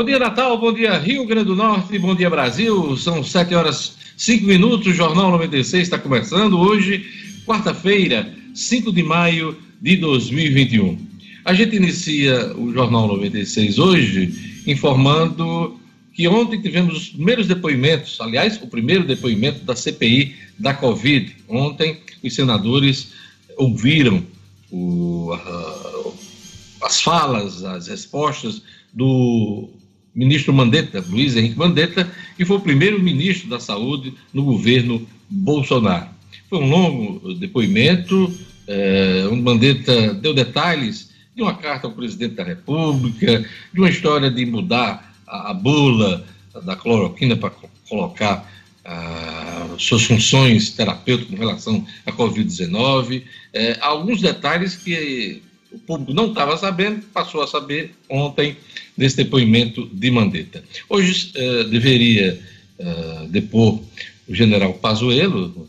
Bom dia, Natal. Bom dia, Rio Grande do Norte. Bom dia, Brasil. São 7 horas 5 minutos. O Jornal 96 está começando hoje, quarta-feira, 5 de maio de 2021. A gente inicia o Jornal 96 hoje informando que ontem tivemos os primeiros depoimentos, aliás, o primeiro depoimento da CPI da Covid. Ontem, os senadores ouviram o, a, as falas, as respostas do ministro Mandetta, Luiz Henrique Mandetta, que foi o primeiro ministro da Saúde no governo Bolsonaro. Foi um longo depoimento, é, onde Mandetta deu detalhes de uma carta ao presidente da República, de uma história de mudar a, a bula da cloroquina para colocar ah, suas funções terapêuticas com relação à Covid-19, é, alguns detalhes que o público não estava sabendo, passou a saber ontem nesse depoimento de Mandetta. Hoje eh, deveria eh, depor o general Pazuello,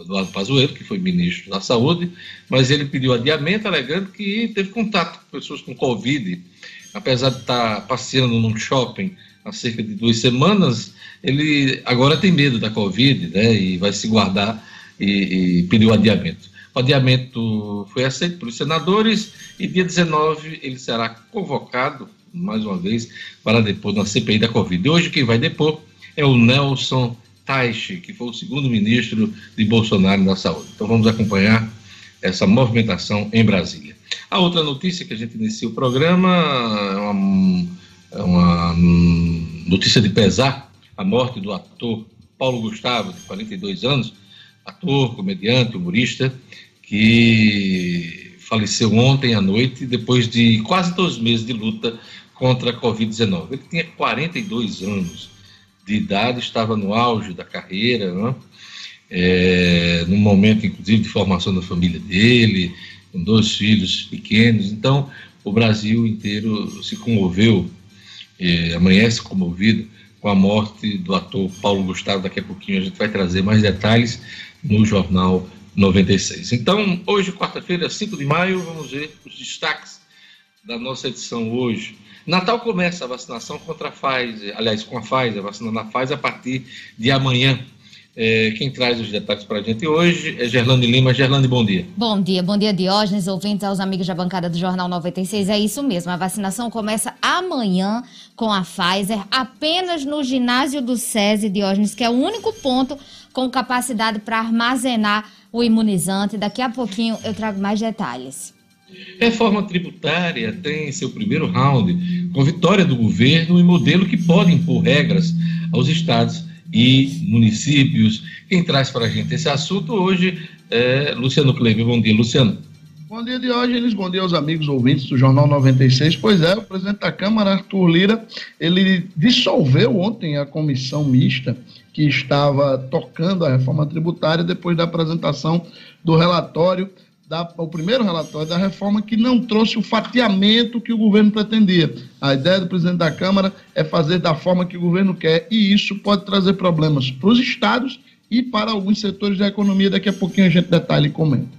Eduardo Pazuello, que foi ministro da Saúde, mas ele pediu adiamento, alegando que teve contato com pessoas com Covid. Apesar de estar passeando num shopping há cerca de duas semanas, ele agora tem medo da Covid, né, e vai se guardar e, e pediu adiamento. O adiamento foi aceito pelos senadores e dia 19 ele será convocado, mais uma vez, para depor na CPI da Covid. E hoje quem vai depor é o Nelson Taixe, que foi o segundo ministro de Bolsonaro da Saúde. Então vamos acompanhar essa movimentação em Brasília. A outra notícia que a gente inicia o programa é uma, é uma notícia de pesar, a morte do ator Paulo Gustavo, de 42 anos, ator, comediante, humorista, que faleceu ontem à noite, depois de quase dois meses de luta contra a Covid-19. Ele tinha 42 anos de idade, estava no auge da carreira, né? é, num momento, inclusive, de formação da família dele, com dois filhos pequenos. Então, o Brasil inteiro se comoveu, é, amanhece comovido com a morte do ator Paulo Gustavo. Daqui a pouquinho a gente vai trazer mais detalhes no Jornal 96. Então, hoje, quarta-feira, 5 de maio, vamos ver os destaques da nossa edição hoje. Natal começa a vacinação contra a Pfizer, aliás, com a Pfizer, vacinando a Pfizer a partir de amanhã. É, quem traz os detalhes para a gente hoje é Gerlane Lima. Gerlane, bom dia. Bom dia, bom dia, Diógenes, ouvintes, aos amigos da bancada do Jornal 96. É isso mesmo, a vacinação começa amanhã com a Pfizer, apenas no ginásio do SESI, Diógenes, que é o único ponto com capacidade para armazenar o imunizante. Daqui a pouquinho eu trago mais detalhes. Reforma tributária tem seu primeiro round com vitória do governo e modelo que pode impor regras aos estados e municípios. Quem traz para a gente esse assunto hoje é Luciano Kleber. Bom dia, Luciano. Bom dia, Diógenes. Bom dia aos amigos ouvintes do Jornal 96. Pois é, o presidente da Câmara, Arthur Lira, ele dissolveu ontem a comissão mista que estava tocando a reforma tributária depois da apresentação do relatório, da, o primeiro relatório da reforma, que não trouxe o fatiamento que o governo pretendia. A ideia do presidente da Câmara é fazer da forma que o governo quer, e isso pode trazer problemas para os estados e para alguns setores da economia. Daqui a pouquinho a gente detalha e comenta.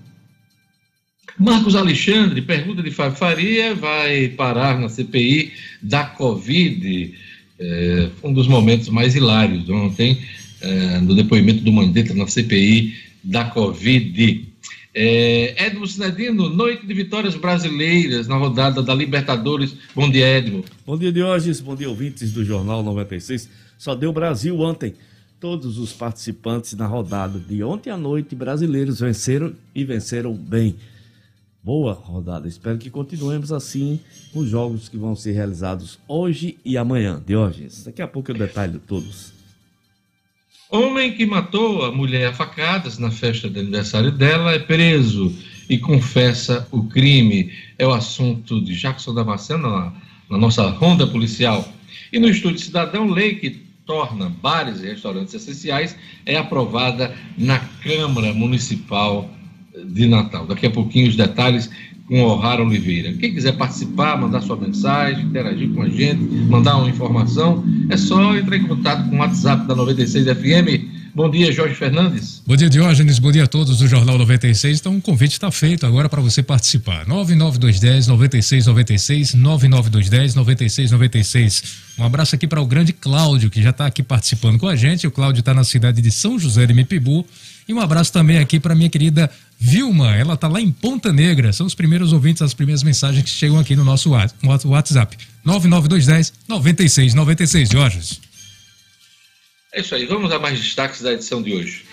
Marcos Alexandre, pergunta de Faria, vai parar na CPI da Covid é, um dos momentos mais hilários ontem, é, no depoimento do Mandetta na CPI da Covid. É, Edmo Sinedino, noite de vitórias brasileiras na rodada da Libertadores. Bom dia, Edmo. Bom dia, Diógenes. Bom dia, ouvintes do Jornal 96. Só deu Brasil ontem. Todos os participantes na rodada de ontem à noite brasileiros venceram e venceram bem boa rodada. Espero que continuemos assim com os jogos que vão ser realizados hoje e amanhã. Diógenes, daqui a pouco eu detalho todos. Homem que matou a mulher a facadas na festa de aniversário dela é preso e confessa o crime. É o assunto de Jackson Damasceno na, na nossa ronda policial. E no Estúdio Cidadão, lei que torna bares e restaurantes essenciais é aprovada na Câmara Municipal de Natal. Daqui a pouquinho os detalhes com O'Hara Oliveira. Quem quiser participar, mandar sua mensagem, interagir com a gente, mandar uma informação, é só entrar em contato com o WhatsApp da 96 FM Bom dia, Jorge Fernandes. Bom dia, Diógenes. Bom dia a todos do Jornal 96. Então, o convite está feito agora para você participar. 99210 9696 99210 9696. Um abraço aqui para o grande Cláudio, que já está aqui participando com a gente. O Cláudio está na cidade de São José de Mipibu. E um abraço também aqui para minha querida Vilma. Ela está lá em Ponta Negra. São os primeiros ouvintes, as primeiras mensagens que chegam aqui no nosso WhatsApp. 99210 9696. Jorge. É isso aí, vamos a mais destaques da edição de hoje.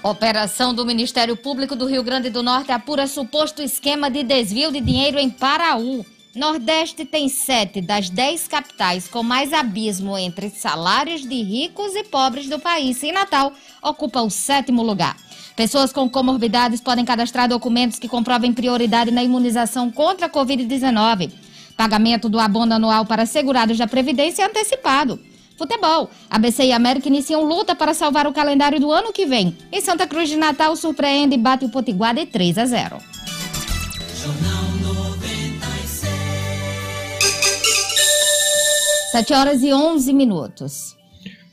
Operação do Ministério Público do Rio Grande do Norte apura suposto esquema de desvio de dinheiro em Paraú. Nordeste tem sete das dez capitais com mais abismo entre salários de ricos e pobres do país. E Natal ocupa o sétimo lugar. Pessoas com comorbidades podem cadastrar documentos que comprovem prioridade na imunização contra a Covid-19. Pagamento do abono anual para segurados da Previdência é antecipado. Futebol. ABC e América iniciam luta para salvar o calendário do ano que vem. E Santa Cruz de Natal surpreende e bate o Potiguar de 3 a 0. Jornal 7 horas e 11 minutos.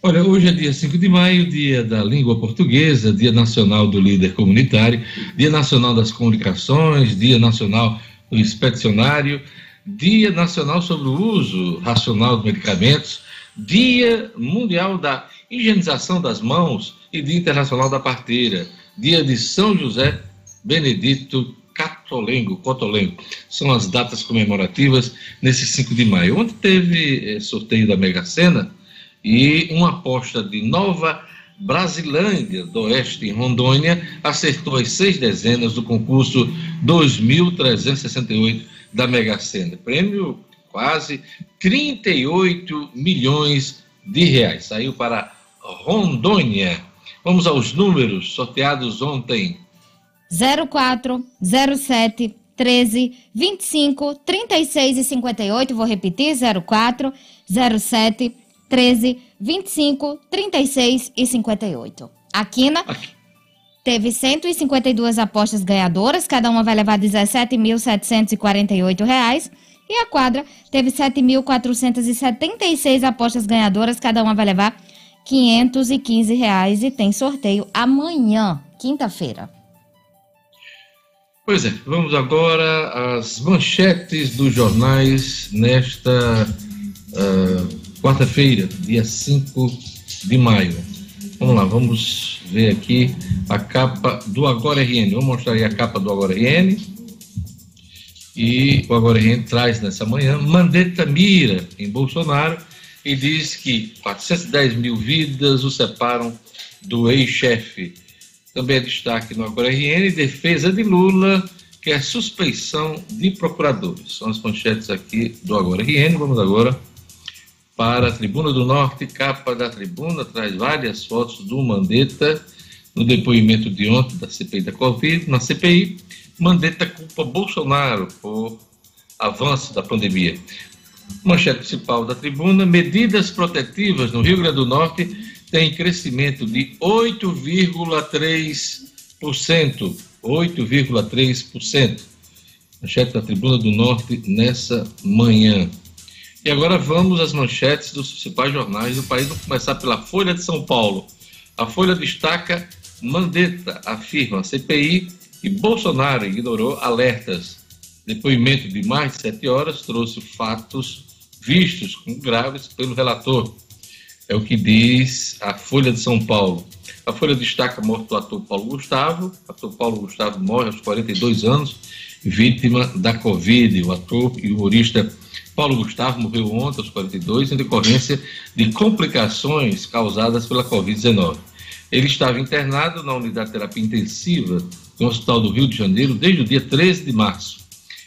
Olha, hoje é dia 5 de maio, dia da língua portuguesa, dia nacional do líder comunitário, dia nacional das comunicações, dia nacional do expedicionário. Dia Nacional sobre o Uso Racional de Medicamentos, Dia Mundial da Higienização das Mãos e Dia Internacional da Parteira, Dia de São José Benedito Catolengo, Cotolengo. São as datas comemorativas nesse 5 de maio. Ontem teve eh, sorteio da Mega Sena e uma aposta de Nova Brasilândia do Oeste, em Rondônia, acertou as seis dezenas do concurso 2368 da Mega Sena. Prêmio quase 38 milhões de reais. Saiu para Rondônia. Vamos aos números sorteados ontem. 04, 07, 13, 25, 36 e 58. Vou repetir: 04, 07, 13, 25, 36 e 58. A Quina teve 152 apostas ganhadoras, cada uma vai levar R$ 17.748. E a quadra teve 7.476 apostas ganhadoras, cada uma vai levar 515 reais e tem sorteio amanhã, quinta-feira. Pois é, vamos agora às manchetes dos jornais nesta uh, quarta-feira, dia 5 de maio. Vamos lá, vamos ver aqui a capa do Agora RN. Vou mostrar aí a capa do Agora RN. E o Agora RN traz nessa manhã Mandetta mira em Bolsonaro e diz que 410 mil vidas o separam do ex-chefe. Também é destaque no Agora RN, defesa de Lula quer suspeição de procuradores. São as manchetes aqui do Agora RN. Vamos agora para a Tribuna do Norte, capa da tribuna, traz várias fotos do Mandetta no depoimento de ontem da CPI da Covid. Na CPI, Mandetta culpa Bolsonaro por avanço da pandemia. Manchete principal da tribuna: medidas protetivas no Rio Grande do Norte têm crescimento de 8,3%. 8,3%. Manchete da tribuna do Norte nessa manhã. E agora vamos às manchetes dos principais jornais do país. Vamos começar pela Folha de São Paulo. A Folha destaca: Mandetta afirma CPI e Bolsonaro ignorou alertas. Depoimento de mais de sete horas trouxe fatos vistos como graves pelo relator. É o que diz a Folha de São Paulo. A Folha destaca a morte do ator Paulo Gustavo. O ator Paulo Gustavo morre aos 42 anos, vítima da Covid. O ator e humorista Paulo Gustavo morreu ontem, aos 42, em decorrência de complicações causadas pela Covid-19. Ele estava internado na unidade de terapia intensiva do Hospital do Rio de Janeiro desde o dia 13 de março.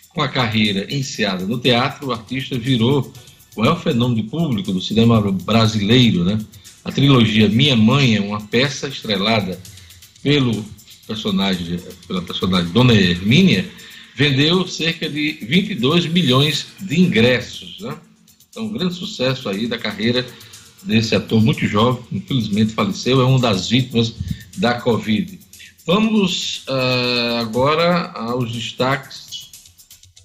Com a carreira iniciada no teatro, o artista virou maior fenômeno público do cinema brasileiro. Né? A trilogia Minha Mãe é uma peça estrelada pelo personagem, pela personagem Dona Hermínia, vendeu cerca de 22 milhões de ingressos. Né? Então, um grande sucesso aí da carreira desse ator muito jovem, infelizmente faleceu, é uma das vítimas da Covid. Vamos uh, agora aos destaques,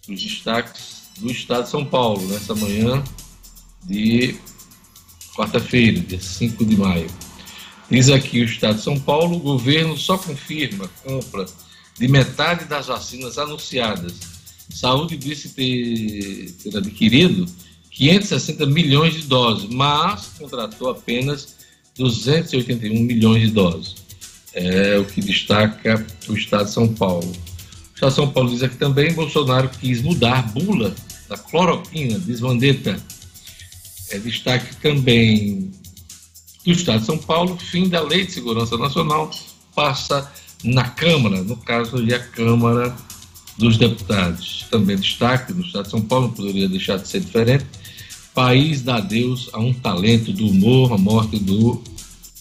os destaques do Estado de São Paulo, nessa manhã de quarta-feira, dia 5 de maio. Diz aqui o Estado de São Paulo: o governo só confirma compra de metade das vacinas anunciadas. Saúde disse ter, ter adquirido 560 milhões de doses, mas contratou apenas 281 milhões de doses. É o que destaca o Estado de São Paulo. O Estado de São Paulo diz aqui também: Bolsonaro quis mudar bula da cloroquina, diz Vandetta. É, destaque também do Estado de São Paulo: fim da Lei de Segurança Nacional passa na Câmara, no caso ali a Câmara dos Deputados. Também destaque no Estado de São Paulo, não poderia deixar de ser diferente País dá adeus a um talento do humor, a morte do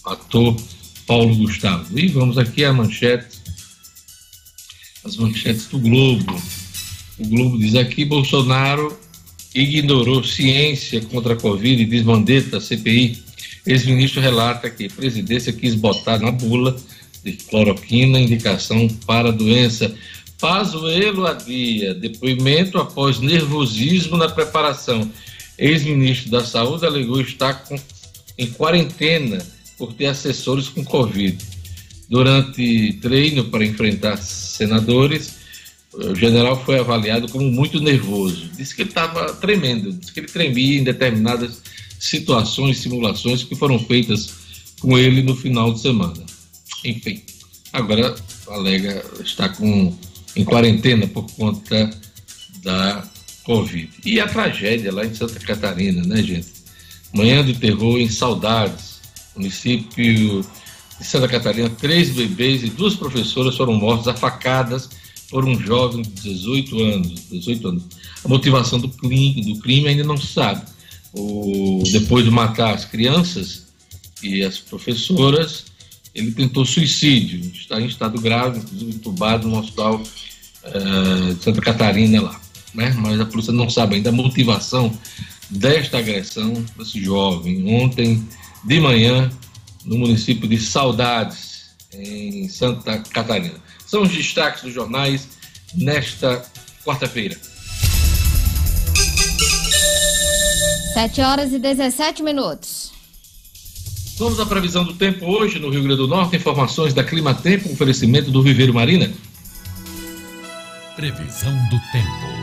ator Paulo Gustavo. E vamos aqui à manchete, as manchetes do Globo. O Globo diz aqui: Bolsonaro ignorou ciência contra a Covid e desmandeta CPI. Ex-ministro relata que a presidência quis botar na bula de cloroquina indicação para a doença. Pazuello adia depoimento após nervosismo na preparação ex-ministro da Saúde, alegou estar com, em quarentena por ter assessores com Covid. Durante treino para enfrentar senadores, o general foi avaliado como muito nervoso. Disse que ele estava tremendo, disse que ele tremia em determinadas situações, simulações que foram feitas com ele no final de semana. Enfim, agora alega estar com, em quarentena por conta da Covid. E a tragédia lá em Santa Catarina, né, gente? Manhã de terror em Saudades, município de Santa Catarina, três bebês e duas professoras foram mortos afacadas por um jovem de 18 anos. 18 anos. A motivação do crime, do crime ainda não se sabe. O, depois de matar as crianças e as professoras, ele tentou suicídio, está em estado grave, inclusive entubado no hospital uh, de Santa Catarina lá né? mas a polícia não sabe ainda a motivação desta agressão desse jovem. Ontem de manhã, no município de Saudades, em Santa Catarina. São os destaques dos jornais nesta quarta-feira. 7 horas e 17 minutos. Vamos à previsão do tempo hoje no Rio Grande do Norte. Informações da Clima Tempo, oferecimento do Viveiro Marina. Previsão do tempo.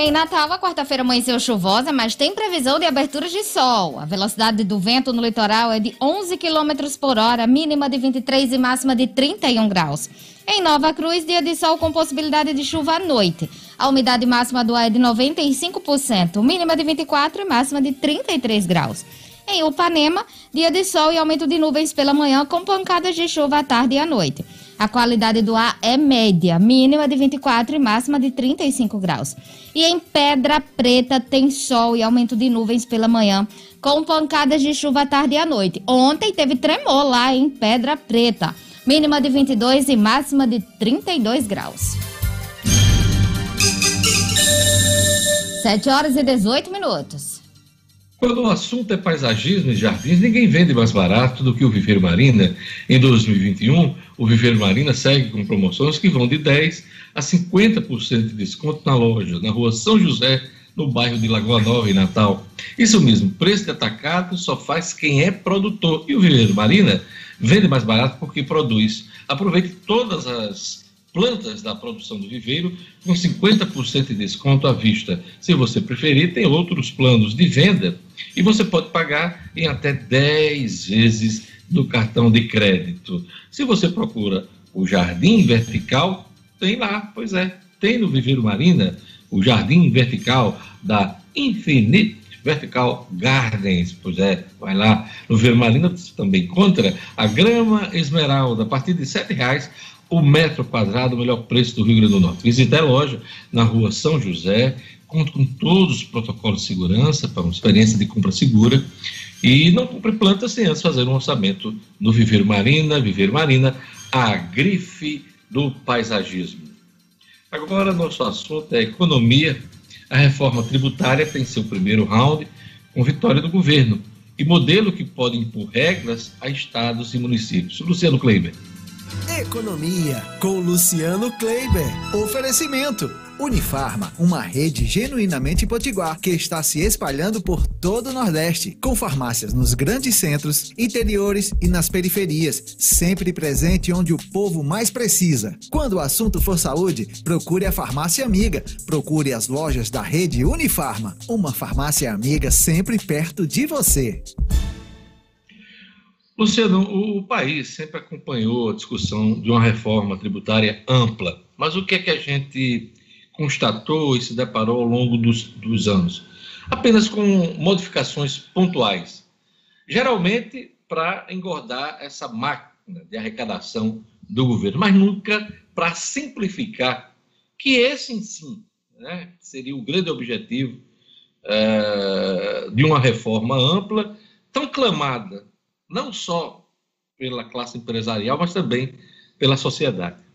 Em Natal, a quarta-feira amanheceu chuvosa, mas tem previsão de abertura de sol. A velocidade do vento no litoral é de 11 km por hora, mínima de 23 e máxima de 31 graus. Em Nova Cruz, dia de sol com possibilidade de chuva à noite. A umidade máxima do ar é de 95%, mínima de 24 e máxima de 33 graus. Em Upanema, dia de sol e aumento de nuvens pela manhã, com pancadas de chuva à tarde e à noite. A qualidade do ar é média, mínima de 24 e máxima de 35 graus. E em Pedra Preta tem sol e aumento de nuvens pela manhã, com pancadas de chuva à tarde e à noite. Ontem teve tremor lá em Pedra Preta, mínima de 22 e máxima de 32 graus. 7 horas e 18 minutos. Quando o assunto é paisagismo e jardins, ninguém vende mais barato do que o Viveiro Marina. Em 2021, o Viveiro Marina segue com promoções que vão de 10% a 50% de desconto na loja, na rua São José, no bairro de Lagoa Nova, em Natal. Isso mesmo, preço de atacado só faz quem é produtor. E o Viveiro Marina vende mais barato porque produz. Aproveite todas as plantas da produção do viveiro com 50% de desconto à vista. Se você preferir, tem outros planos de venda e você pode pagar em até 10 vezes no cartão de crédito. Se você procura o Jardim Vertical, tem lá, pois é, tem no Viveiro Marina o Jardim Vertical da Infinite Vertical Gardens, pois é, vai lá no Viveiro Marina, você também encontra a grama esmeralda a partir de R$ reais o metro quadrado, o melhor preço do Rio Grande do Norte. Visite a loja na rua São José, conta com todos os protocolos de segurança para uma experiência de compra segura e não compre plantas sem antes fazer um orçamento no Viveiro Marina, Viveiro Marina, a grife do paisagismo. Agora, nosso assunto é economia. A reforma tributária tem seu primeiro round com vitória do governo e modelo que pode impor regras a estados e municípios. Luciano Kleiber. Economia com Luciano Kleiber. Oferecimento. Unifarma, uma rede genuinamente potiguar que está se espalhando por todo o Nordeste, com farmácias nos grandes centros, interiores e nas periferias, sempre presente onde o povo mais precisa. Quando o assunto for saúde, procure a farmácia amiga, procure as lojas da rede Unifarma, uma farmácia amiga sempre perto de você. Luciano, o país sempre acompanhou a discussão de uma reforma tributária ampla, mas o que é que a gente constatou e se deparou ao longo dos, dos anos? Apenas com modificações pontuais, geralmente para engordar essa máquina de arrecadação do governo, mas nunca para simplificar, que esse em si né, seria o grande objetivo é, de uma reforma ampla, tão clamada, não só pela classe empresarial, mas também pela sociedade.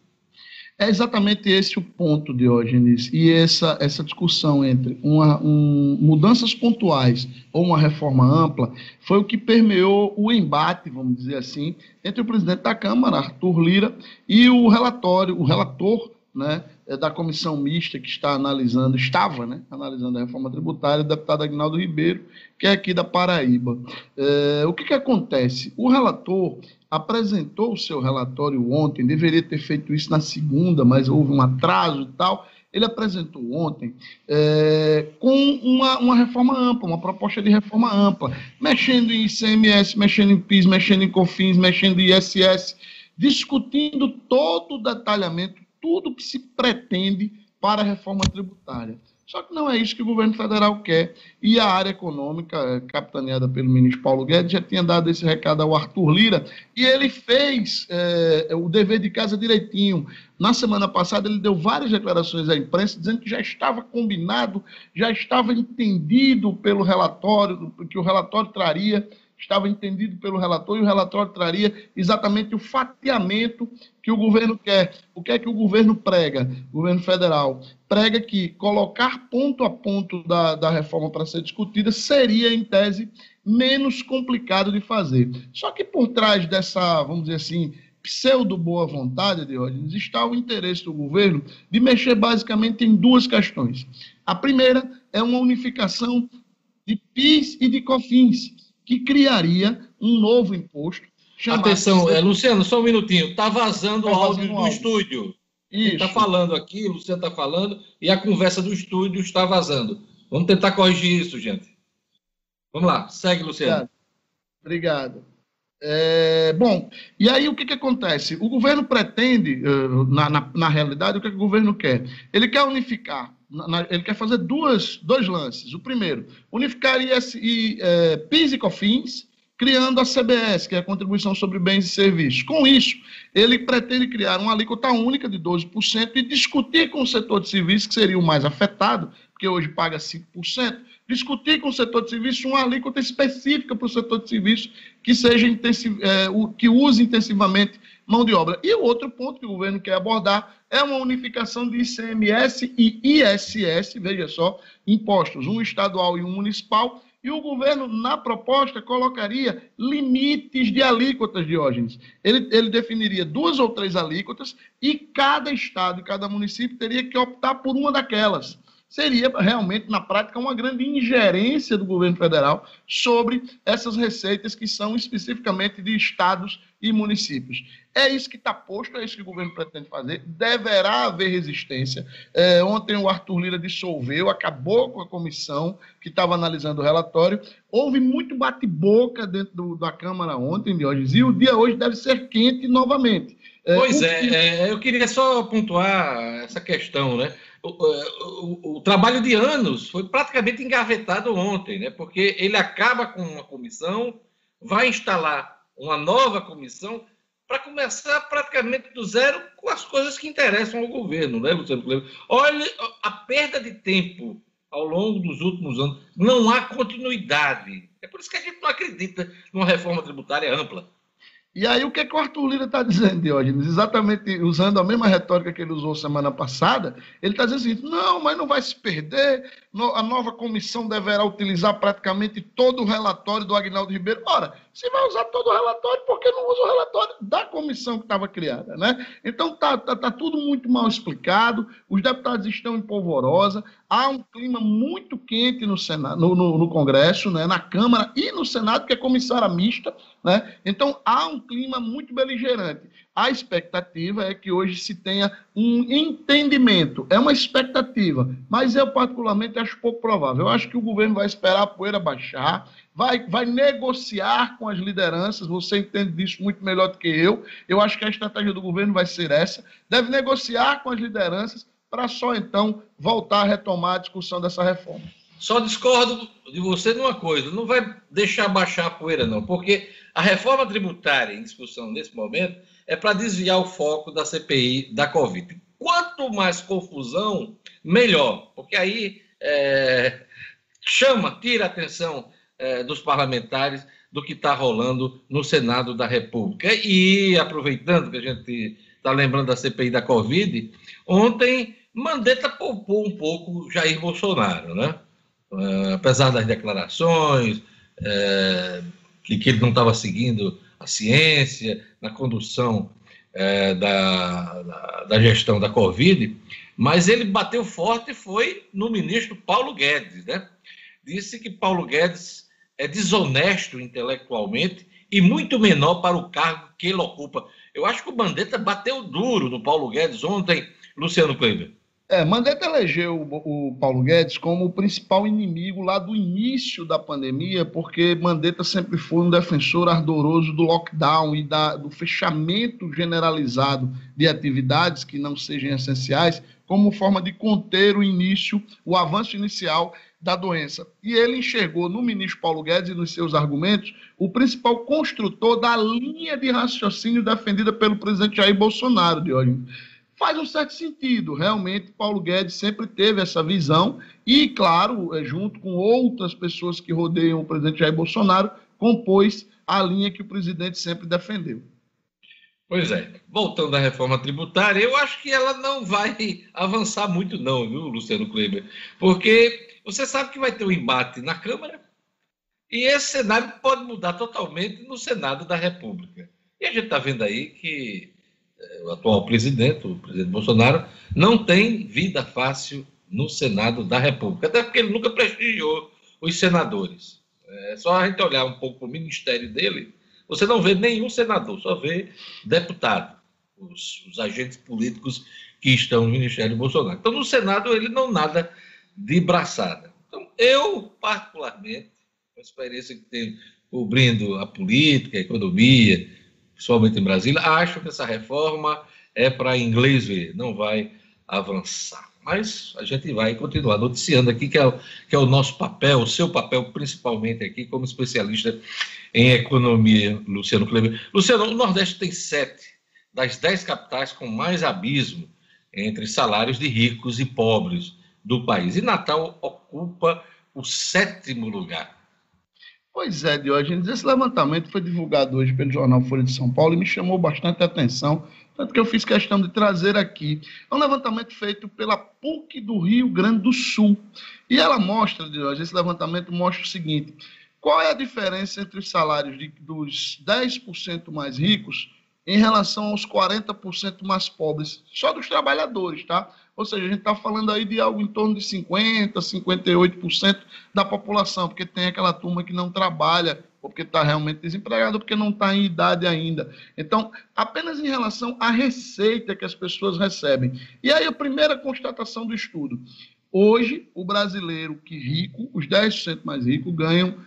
É exatamente esse o ponto, Diógenes, e essa, essa discussão entre uma, um, mudanças pontuais ou uma reforma ampla foi o que permeou o embate, vamos dizer assim, entre o presidente da Câmara, Arthur Lira, e o relatório, o relator né, da comissão mista que está analisando, estava né, analisando a reforma tributária, o deputado Agnaldo Ribeiro, que é aqui da Paraíba. É, o que, que acontece? O relator apresentou o seu relatório ontem, deveria ter feito isso na segunda, mas houve um atraso e tal. Ele apresentou ontem é, com uma, uma reforma ampla, uma proposta de reforma ampla, mexendo em ICMS, mexendo em PIS, mexendo em COFINS, mexendo em ISS, discutindo todo o detalhamento, tudo que se pretende para a reforma tributária. Só que não é isso que o governo federal quer. E a área econômica, eh, capitaneada pelo ministro Paulo Guedes, já tinha dado esse recado ao Arthur Lira, e ele fez é, o dever de casa direitinho. Na semana passada, ele deu várias declarações à imprensa, dizendo que já estava combinado, já estava entendido pelo relatório, que o relatório traria estava entendido pelo relator e o relatório traria exatamente o fatiamento que o governo quer. O que é que o governo prega, o governo federal? Prega que colocar ponto a ponto da, da reforma para ser discutida seria, em tese, menos complicado de fazer. Só que por trás dessa, vamos dizer assim, pseudo boa vontade de Rodgers está o interesse do governo de mexer basicamente em duas questões. A primeira é uma unificação de PIS e de COFINS que criaria um novo imposto. Atenção, é, Luciano, só um minutinho. Está vazando tá o áudio do áudio. estúdio. Está falando aqui, o Luciano está falando, e a conversa do estúdio está vazando. Vamos tentar corrigir isso, gente. Vamos lá, segue, Luciano. Obrigado. Obrigado. É, bom, e aí o que, que acontece? O governo pretende, eh, na, na, na realidade, o que, que o governo quer? Ele quer unificar na, ele quer fazer duas, dois lances. O primeiro, unificar IS, é, PIS e COFINS, criando a CBS, que é a Contribuição sobre Bens e Serviços. Com isso, ele pretende criar uma alíquota única de 12% e discutir com o setor de serviços, que seria o mais afetado, porque hoje paga 5%, discutir com o setor de serviços uma alíquota específica para o setor de serviços que, seja intensiv, é, que use intensivamente mão de obra. E o outro ponto que o governo quer abordar é uma unificação de ICMS e ISS, veja só, impostos, um estadual e um municipal, e o governo, na proposta, colocaria limites de alíquotas, Diógenes. Ele, ele definiria duas ou três alíquotas e cada estado e cada município teria que optar por uma daquelas seria realmente, na prática, uma grande ingerência do governo federal sobre essas receitas que são especificamente de estados e municípios. É isso que está posto, é isso que o governo pretende fazer. Deverá haver resistência. É, ontem o Arthur Lira dissolveu, acabou com a comissão que estava analisando o relatório. Houve muito bate-boca dentro do, da Câmara ontem, Diógenes, e o dia hoje deve ser quente novamente. É, pois é, é, eu queria só pontuar essa questão, né? o, o, o, trabalho de anos foi praticamente engavetado ontem, né? porque ele acaba com uma comissão, vai instalar uma nova comissão para começar praticamente do zero com as coisas que interessam ao governo, né, Luciano Cleber? Olha a perda de tempo ao longo dos últimos anos. Não há continuidade. É por isso que a gente não acredita numa reforma tributária ampla. E aí, o que, é que o Arthur Lira está dizendo, Diógenes? Exatamente usando a mesma retórica que ele usou semana passada, ele está dizendo assim: não, mas não vai se perder, a nova comissão deverá utilizar praticamente todo o relatório do Agnaldo Ribeiro. Ora, se vai usar todo o relatório, por que não usa o relatório da comissão que estava criada, né? Então, está tá, tá tudo muito mal explicado, os deputados estão em polvorosa, há um clima muito quente no, Senado, no, no, no Congresso, né, na Câmara e no Senado, que é comissão mista, né? Então, há um clima muito beligerante. A expectativa é que hoje se tenha um entendimento. É uma expectativa, mas eu particularmente acho pouco provável. Eu acho que o governo vai esperar a poeira baixar, vai, vai negociar com as lideranças. Você entende disso muito melhor do que eu. Eu acho que a estratégia do governo vai ser essa. Deve negociar com as lideranças para só então voltar a retomar a discussão dessa reforma. Só discordo de você numa coisa, não vai deixar baixar a poeira, não, porque a reforma tributária em discussão nesse momento é para desviar o foco da CPI da Covid. Quanto mais confusão, melhor, porque aí é, chama, tira a atenção é, dos parlamentares do que está rolando no Senado da República. E aproveitando que a gente está lembrando da CPI da Covid, ontem Mandetta poupou um pouco Jair Bolsonaro, né? Uh, apesar das declarações, uh, que, que, ele não estava seguindo a ciência na condução uh, da, da, da, gestão da Covid, mas ele bateu forte e foi no ministro Paulo Guedes, né? Disse que Paulo Guedes é desonesto intelectualmente e muito menor para o cargo que ele ocupa. Eu acho que o Mandetta bateu duro no Paulo Guedes ontem, Luciano Kleber. É, Mandetta elegeu o, o, Paulo Guedes como o principal inimigo lá do início da pandemia, porque Mandetta sempre foi um defensor ardoroso do lockdown e da, do fechamento generalizado de atividades que não sejam essenciais, como forma de conter o início, o avanço inicial da doença. E ele enxergou no ministro Paulo Guedes e nos seus argumentos o principal construtor da linha de raciocínio defendida pelo presidente Jair Bolsonaro, de hoje faz um certo sentido. Realmente, Paulo Guedes sempre teve essa visão e, claro, é, junto com outras pessoas que rodeiam o presidente Jair Bolsonaro, compôs a linha que o presidente sempre defendeu. Pois é, voltando à reforma tributária, eu acho que ela não vai avançar muito, não, viu, Luciano Kleber? Porque você sabe que vai ter um embate na Câmara e esse cenário pode mudar totalmente no Senado da República. E a gente está vendo aí que o atual presidente, o presidente Bolsonaro, não tem vida fácil no Senado da República, até porque ele nunca prestigiou os senadores. É só a gente olhar um pouco para o ministério dele, você não vê nenhum senador, só vê deputado, os, os agentes políticos que estão no ministério Bolsonaro. Então, no Senado, ele não nada de braçada. Então, eu, particularmente, com a experiência que tenho cobrindo a política, a economia, principalmente em Brasília, acham que essa reforma é para inglês ver, não vai avançar. Mas a gente vai continuar noticiando aqui, que é, que é o nosso papel, o seu papel, principalmente aqui, como especialista em economia, Luciano Kleber. Luciano, o Nordeste tem sete das dez capitais com mais abismo entre salários de ricos e pobres do país. E Natal ocupa o sétimo lugar. Pois é, Diógenes, esse levantamento foi divulgado hoje pelo jornal Folha de São Paulo e me chamou bastante atenção, tanto que eu fiz questão de trazer aqui. É um levantamento feito pela PUC do Rio Grande do Sul. E ela mostra, Diógenes, esse levantamento mostra o seguinte: qual é a diferença entre os salários de, dos 10% mais ricos em relação aos 40% mais pobres, só dos trabalhadores, tá? Ou seja, a gente está falando aí de algo em torno de 50%, 58% da população, porque tem aquela turma que não trabalha, ou porque está realmente desempregado, ou porque não está em idade ainda. Então, apenas em relação à receita que as pessoas recebem. E aí a primeira constatação do estudo. Hoje, o brasileiro que rico, os 10% mais ricos, ganham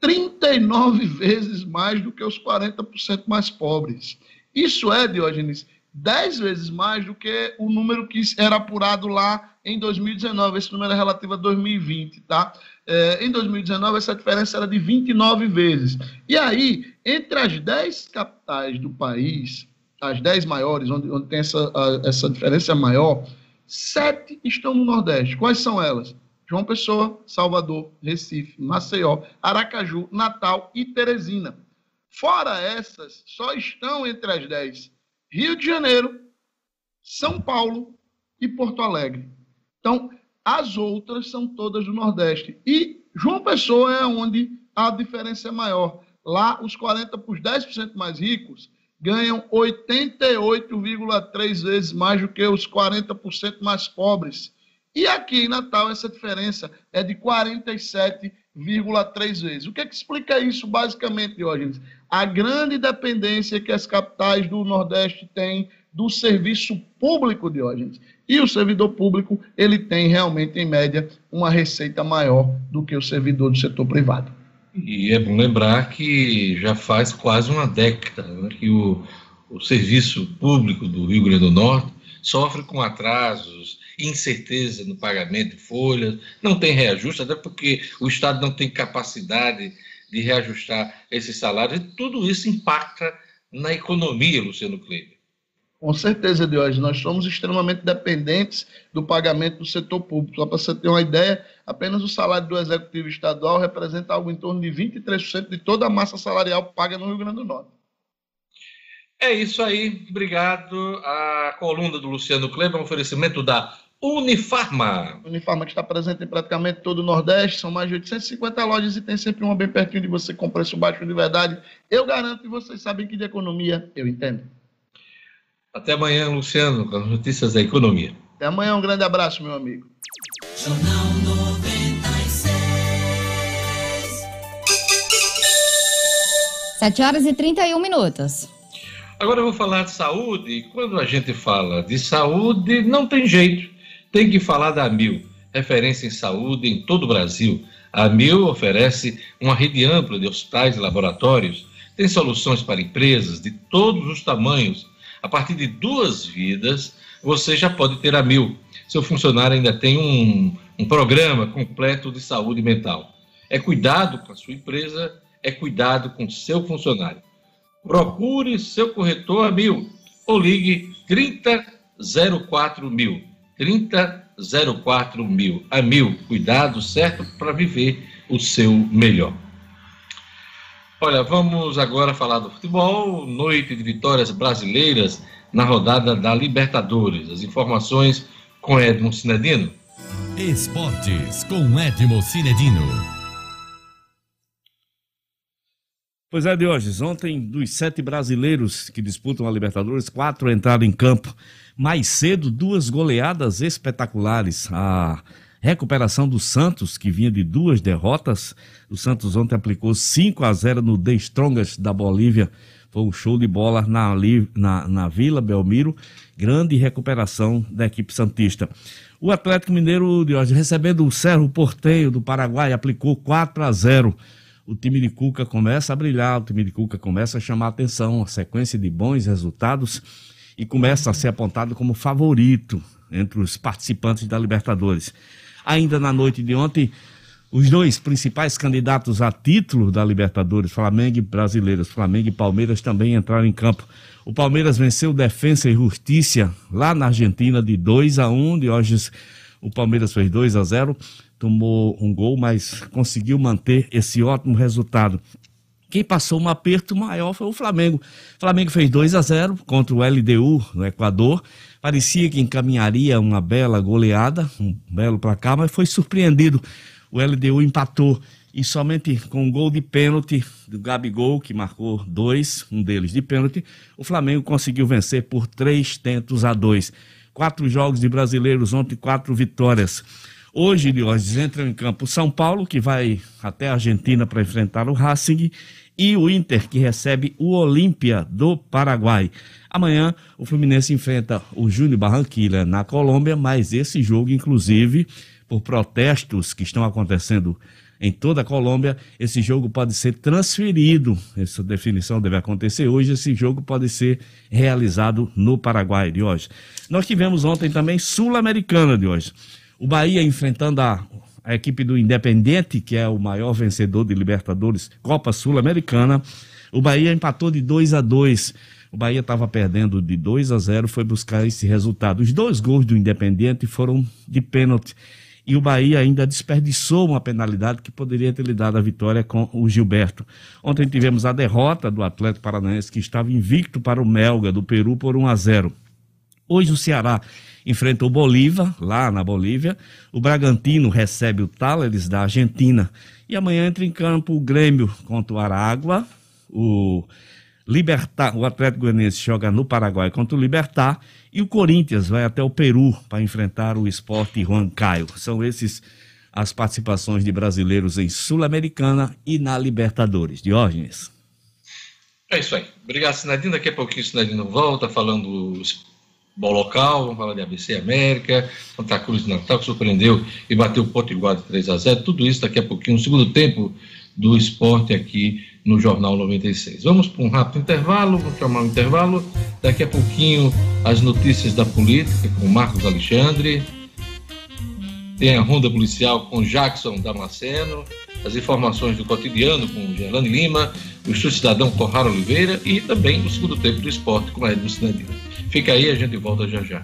39 vezes mais do que os 40% mais pobres. Isso é, Diógenes, 10 vezes mais do que o número que era apurado lá em 2019. Esse número é relativo a 2020, tá? É, em 2019, essa diferença era de 29 vezes. E aí, entre as 10 capitais do país, as 10 maiores, onde, onde tem essa, a, essa diferença maior, sete estão no Nordeste. Quais são elas? João Pessoa, Salvador, Recife, Maceió, Aracaju, Natal e Teresina. Fora essas, só estão entre as 10 Rio de Janeiro, São Paulo e Porto Alegre. Então, as outras são todas do Nordeste. E João Pessoa é onde a diferença é maior. Lá, os 40 por 10% mais ricos ganham 88,3 vezes mais do que os 40% mais pobres. E aqui em Natal, essa diferença é de 47,3 vezes. O que, é que explica isso, basicamente, Diógenes? A grande dependência que as capitais do Nordeste têm do serviço público, Diógenes. E o servidor público, ele tem realmente, em média, uma receita maior do que o servidor do setor privado. E é bom lembrar que já faz quase uma década né, que o, o serviço público do Rio Grande do Norte sofre com atrasos, incerteza no pagamento de folhas, não tem reajuste, até porque o Estado não tem capacidade de reajustar esses salários, e tudo isso impacta na economia, Luciano Kleber. Com certeza, Diógenes, nós somos extremamente dependentes do pagamento do setor público. Só para você ter uma ideia, apenas o salário do executivo estadual representa algo em torno de 23% de toda a massa salarial paga no Rio Grande do Norte. É isso aí, obrigado. A coluna do Luciano Kleber, um oferecimento da Unifarma. Unifarma que está presente em praticamente todo o Nordeste, são mais de 850 lojas e tem sempre uma bem pertinho de você com preço baixo de verdade. Eu garanto que vocês sabem que de economia eu entendo. Até amanhã, Luciano, com as notícias da economia. Até amanhã, um grande abraço, meu amigo. Jornal 96. 7 horas e 31 minutos. Agora eu vou falar de saúde. Quando a gente fala de saúde, não tem jeito. Tem que falar da Amil, referência em saúde em todo o Brasil. A Amil oferece uma rede ampla de hospitais e laboratórios, tem soluções para empresas de todos os tamanhos a partir de duas vidas, você já pode ter a mil. Seu funcionário ainda tem um, um programa completo de saúde mental. É cuidado com a sua empresa, é cuidado com seu funcionário. Procure seu corretor a mil ou ligue 3004 mil. 3004 mil. A mil, cuidado certo para viver o seu melhor. Olha, vamos agora falar do futebol. Noite de vitórias brasileiras na rodada da Libertadores. As informações com Edmo Cinedino. Esportes com Edmo Cinedino. Pois é, Diógenes, ontem dos sete brasileiros que disputam a Libertadores, quatro entraram em campo. Mais cedo, duas goleadas espetaculares. A recuperação do Santos, que vinha de duas derrotas. O Santos ontem aplicou 5 a 0 no The Strongest da Bolívia. Foi um show de bola na, na, na Vila Belmiro. Grande recuperação da equipe Santista. O Atlético Mineiro de hoje, recebendo o Cerro Porteio do Paraguai, aplicou 4 a 0 o time de Cuca começa a brilhar, o time de Cuca começa a chamar atenção, a sequência de bons resultados e começa a ser apontado como favorito entre os participantes da Libertadores. Ainda na noite de ontem, os dois principais candidatos a título da Libertadores, Flamengo e Brasileiros, Flamengo e Palmeiras, também entraram em campo. O Palmeiras venceu Defensa e Justiça lá na Argentina de 2 a 1. De hoje o Palmeiras fez 2 a 0, tomou um gol, mas conseguiu manter esse ótimo resultado. Quem passou um aperto maior foi o Flamengo. O Flamengo fez 2 a 0 contra o LDU no Equador. Parecia que encaminharia uma bela goleada, um belo placar, mas foi surpreendido. O LDU empatou e somente com um gol de pênalti do Gabigol, que marcou dois, um deles de pênalti, o Flamengo conseguiu vencer por três tentos a dois. Quatro jogos de brasileiros, ontem quatro vitórias. Hoje, Diógenes, entram em campo São Paulo, que vai até a Argentina para enfrentar o Racing, e o Inter, que recebe o Olímpia do Paraguai. Amanhã, o Fluminense enfrenta o Júnior Barranquilla na Colômbia, mas esse jogo, inclusive, por protestos que estão acontecendo em toda a Colômbia, esse jogo pode ser transferido. Essa definição deve acontecer hoje. Esse jogo pode ser realizado no Paraguai de hoje. Nós tivemos ontem também Sul-Americana de hoje. O Bahia enfrentando a a equipe do Independente, que é o maior vencedor de Libertadores, Copa Sul-Americana. O Bahia empatou de 2 a 2. O Bahia estava perdendo de 2 a 0, foi buscar esse resultado. Os dois gols do Independente foram de pênalti. e o Bahia ainda desperdiçou uma penalidade que poderia ter lhe dado a vitória com o Gilberto. Ontem tivemos a derrota do Atlético Paranaense, que estava invicto para o Melga do Peru por 1 a 0. Hoje o Ceará enfrenta o Bolívar, lá na Bolívia. O Bragantino recebe o Talleres da Argentina. E amanhã entra em campo o Grêmio contra o Aragua. O Libertar, o Atlético Goianiense joga no Paraguai contra o Libertar e o Corinthians vai até o Peru para enfrentar o Esporte Juan Caio. São esses as participações de brasileiros em Sul-Americana e na Libertadores. Diógenes. É isso aí. Obrigado, Sinadino. Daqui a pouquinho o Sinadino volta falando bom local, vamos falar de ABC América, Santa Cruz de Natal, que surpreendeu e bateu o Potiguar de 3 a 0 Tudo isso daqui a pouquinho, no segundo tempo do esporte aqui no Jornal 96. Vamos para um rápido intervalo, vamos chamar um intervalo. Daqui a pouquinho, as notícias da política com Marcos Alexandre. Tem a Ronda Policial com Jackson Damasceno. As informações do cotidiano com Gerlane Lima, o Estúdio Cidadão com Oliveira e também o segundo tempo do esporte com Edmo Sinadino. Fica aí, a gente volta já já.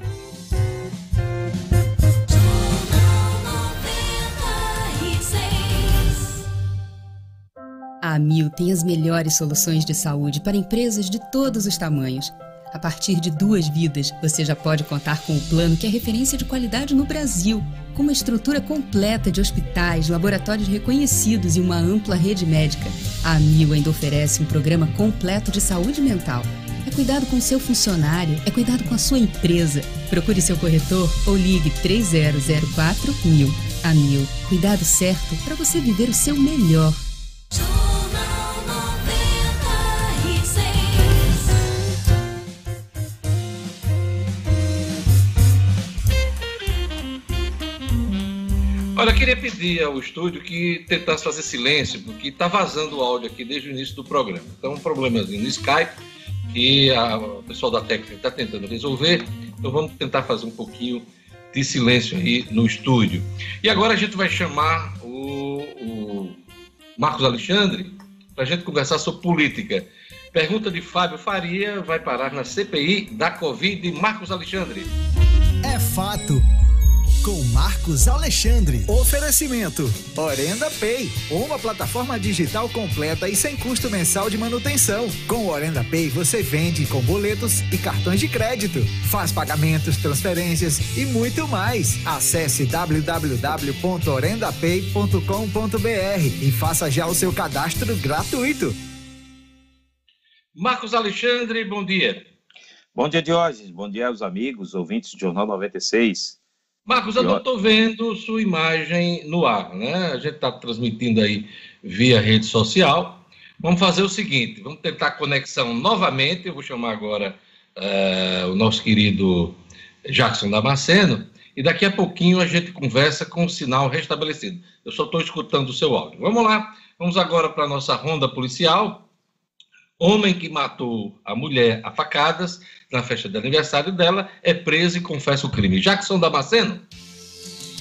A Amil tem as melhores soluções de saúde para empresas de todos os tamanhos. A partir de duas vidas, você já pode contar com o plano que é referência de qualidade no Brasil, com uma estrutura completa de hospitais, laboratórios reconhecidos e uma ampla rede médica. A Amil ainda oferece um programa completo de saúde mental. Cuidado com seu funcionário, é cuidado com a sua empresa. Procure seu corretor ou ligue 3004 mil. A Mil, cuidado certo para você viver o seu melhor. Olha, eu queria pedir ao estúdio que tentasse fazer silêncio, porque está vazando o áudio aqui desde o início do programa. Então, um problemazinho no Skype que a, o pessoal da técnica está tentando resolver. Então, vamos tentar fazer um pouquinho de silêncio aí no estúdio. E agora a gente vai chamar o, o Marcos Alexandre para a gente conversar sobre política. Pergunta de Fábio Faria vai parar na CPI da Covid. Marcos Alexandre. É fato com Marcos Alexandre. Oferecimento: Orenda Pay, uma plataforma digital completa e sem custo mensal de manutenção. Com o Orenda Pay você vende com boletos e cartões de crédito, faz pagamentos, transferências e muito mais. Acesse www.orendapay.com.br e faça já o seu cadastro gratuito. Marcos Alexandre, bom dia. Bom dia, Diógenes. Bom dia aos amigos, ouvintes do Jornal 96. Marcos, eu não estou vendo sua imagem no ar, né? A gente está transmitindo aí via rede social. Vamos fazer o seguinte: vamos tentar a conexão novamente. Eu vou chamar agora uh, o nosso querido Jackson Damasceno e daqui a pouquinho a gente conversa com o sinal restabelecido. Eu só estou escutando o seu áudio. Vamos lá, vamos agora para a nossa ronda policial. Homem que matou a mulher a facadas na festa de aniversário dela é preso e confessa o crime. Jackson Damasceno?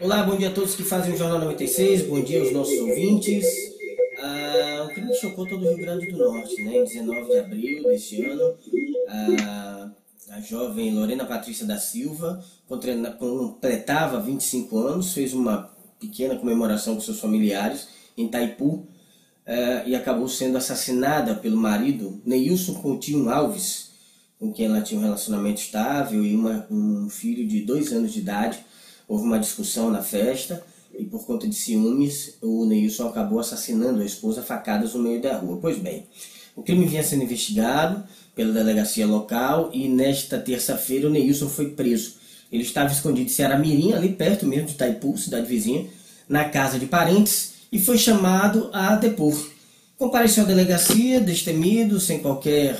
Olá, bom dia a todos que fazem o Jornal 96, bom dia aos nossos ouvintes. Ah, o crime chocou todo o Rio Grande do Norte, né? Em 19 de abril deste ano, a, a jovem Lorena Patrícia da Silva completava 25 anos, fez uma pequena comemoração com seus familiares em Taipu ah, e acabou sendo assassinada pelo marido Neilson Coutinho Alves, com quem ela tinha um relacionamento estável e uma, um filho de dois anos de idade houve uma discussão na festa e por conta de ciúmes o Neilson acabou assassinando a esposa facadas no meio da rua. Pois bem, o crime vinha sendo investigado pela delegacia local e nesta terça-feira o Neilson foi preso. Ele estava escondido em Ceará-Mirim, ali perto mesmo de Itaipu, cidade vizinha, na casa de parentes e foi chamado a depor. Compareceu à delegacia, destemido, sem qualquer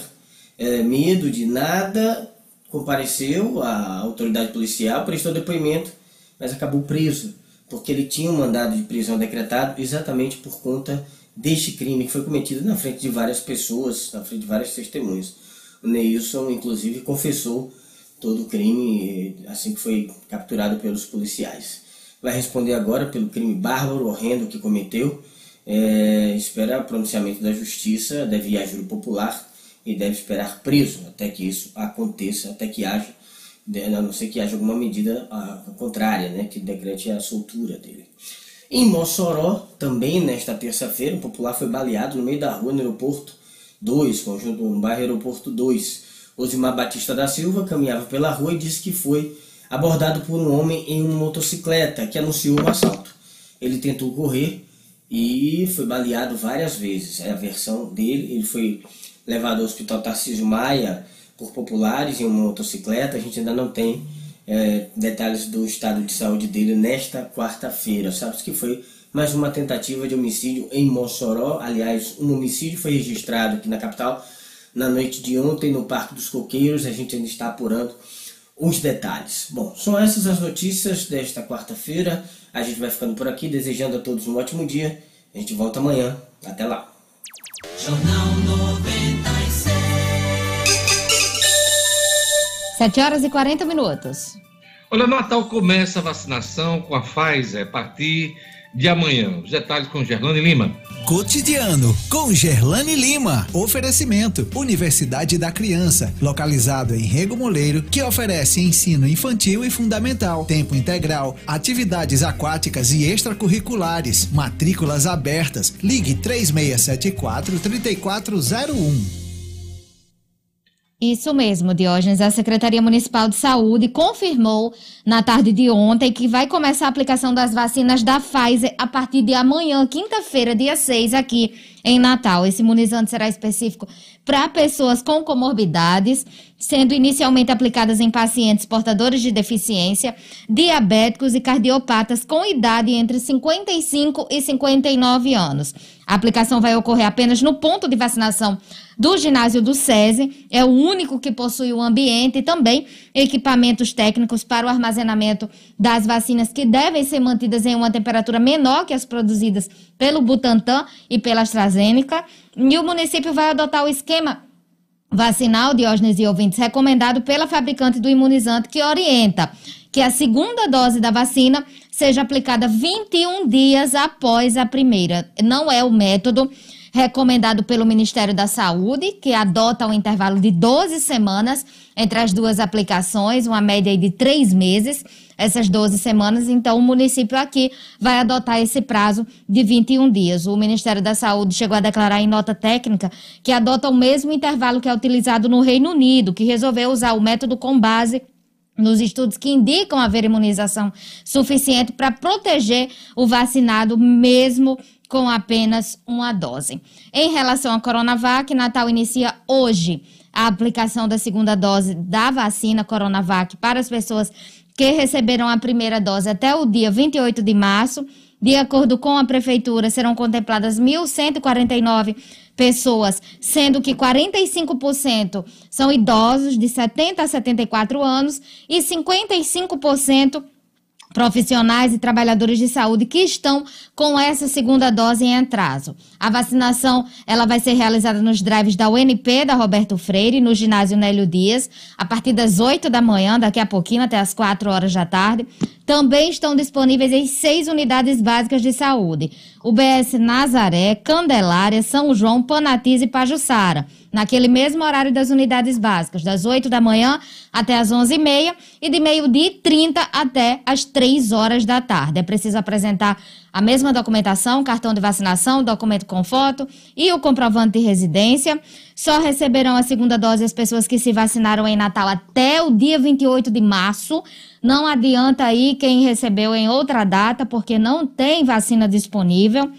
é, medo de nada, compareceu à autoridade policial, prestou depoimento mas acabou preso porque ele tinha um mandado de prisão decretado exatamente por conta deste crime que foi cometido na frente de várias pessoas, na frente de várias testemunhas. O Neilson, inclusive, confessou todo o crime assim que foi capturado pelos policiais. Vai responder agora pelo crime bárbaro, horrendo que cometeu. É, espera pronunciamento da justiça, deve ir a júri popular e deve esperar preso até que isso aconteça, até que haja, a não ser que haja alguma medida contrária, né, que decrete a soltura dele. Em Mossoró, também nesta terça-feira, um popular foi baleado no meio da rua no aeroporto 2, conjunto no bairro Aeroporto 2. Osimar Batista da Silva caminhava pela rua e disse que foi abordado por um homem em uma motocicleta que anunciou um assalto. Ele tentou correr e foi baleado várias vezes. É a versão dele. Ele foi levado ao Hospital Tarcísio Maia por populares em uma motocicleta. A gente ainda não tem é, detalhes do estado de saúde dele nesta quarta-feira. Sabe que foi mais uma tentativa de homicídio em Mossoró. Aliás, um homicídio foi registrado aqui na capital na noite de ontem no Parque dos Coqueiros. A gente ainda está apurando os detalhes. Bom, são essas as notícias desta quarta-feira. A gente vai ficando por aqui, desejando a todos um ótimo dia. A gente volta amanhã. Até lá. 7 horas e 40 minutos. Olha, Natal começa a vacinação com a Pfizer a partir de amanhã. Os detalhes com Gerlane Lima. Cotidiano com Gerlane Lima. Oferecimento: Universidade da Criança, localizado em Rego Moleiro, que oferece ensino infantil e fundamental, tempo integral, atividades aquáticas e extracurriculares, matrículas abertas. Ligue 3674 3401. Isso mesmo, Diógenes. A Secretaria Municipal de Saúde confirmou na tarde de ontem que vai começar a aplicação das vacinas da Pfizer a partir de amanhã, quinta-feira, dia 6, aqui em Natal. Esse imunizante será específico para pessoas com comorbidades, sendo inicialmente aplicadas em pacientes portadores de deficiência, diabéticos e cardiopatas com idade entre 55 e 59 anos. A aplicação vai ocorrer apenas no ponto de vacinação do ginásio do SESI, é o único que possui o ambiente e também equipamentos técnicos para o armazenamento das vacinas que devem ser mantidas em uma temperatura menor que as produzidas pelo Butantan e pela AstraZeneca. E o município vai adotar o esquema vacinal, Diógenes e ouvintes, recomendado pela fabricante do imunizante, que orienta que a segunda dose da vacina seja aplicada 21 dias após a primeira. Não é o método recomendado pelo Ministério da Saúde, que adota um intervalo de 12 semanas entre as duas aplicações, uma média de três meses, essas 12 semanas. Então, o município aqui vai adotar esse prazo de 21 dias. O Ministério da Saúde chegou a declarar em nota técnica que adota o mesmo intervalo que é utilizado no Reino Unido, que resolveu usar o método com base nos estudos que indicam haver imunização suficiente para proteger o vacinado, mesmo com apenas uma dose. Em relação à Coronavac, Natal inicia hoje a aplicação da segunda dose da vacina Coronavac para as pessoas que receberam a primeira dose até o dia 28 de março. De acordo com a prefeitura, serão contempladas 1.149 pessoas, sendo que 45% são idosos de 70 a 74 anos e 55% profissionais e trabalhadores de saúde que estão com essa segunda dose em atraso. A vacinação ela vai ser realizada nos drives da UNP, da Roberto Freire, no ginásio Nélio Dias, a partir das 8 da manhã, daqui a pouquinho, até as 4 horas da tarde. Também estão disponíveis em seis unidades básicas de saúde: UBS Nazaré, Candelária, São João, Panatiz e Pajuçara naquele mesmo horário das unidades básicas, das 8 da manhã até as 11h30 e de meio-dia e 30 até as 3 horas da tarde. É preciso apresentar a mesma documentação, cartão de vacinação, documento com foto e o comprovante de residência. Só receberão a segunda dose as pessoas que se vacinaram em Natal até o dia 28 de março. Não adianta aí quem recebeu em outra data, porque não tem vacina disponível.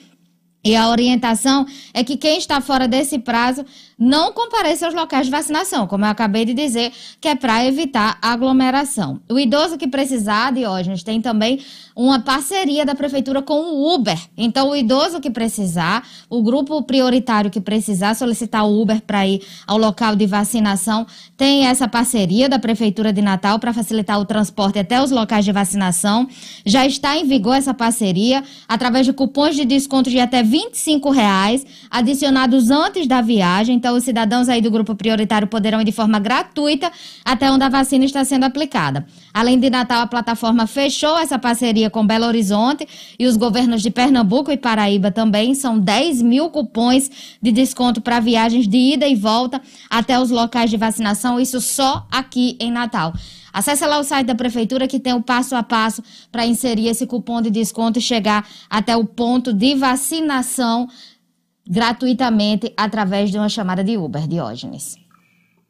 E a orientação é que quem está fora desse prazo não compareça aos locais de vacinação, como eu acabei de dizer, que é para evitar aglomeração. O idoso que precisar, Diógenes, tem também uma parceria da prefeitura com o Uber. Então, o idoso que precisar, o grupo prioritário que precisar solicitar o Uber para ir ao local de vacinação, tem essa parceria da prefeitura de Natal para facilitar o transporte até os locais de vacinação. Já está em vigor essa parceria através de cupons de desconto de até 25 reais, adicionados antes da viagem. Então, os cidadãos aí do grupo prioritário poderão ir de forma gratuita até onde a vacina está sendo aplicada. Além de Natal, a plataforma fechou essa parceria com Belo Horizonte e os governos de Pernambuco e Paraíba também. São 10 mil cupons de desconto para viagens de ida e volta até os locais de vacinação, isso só aqui em Natal. Acesse lá o site da prefeitura que tem o passo a passo para inserir esse cupom de desconto e chegar até o ponto de vacinação gratuitamente através de uma chamada de Uber, Diógenes.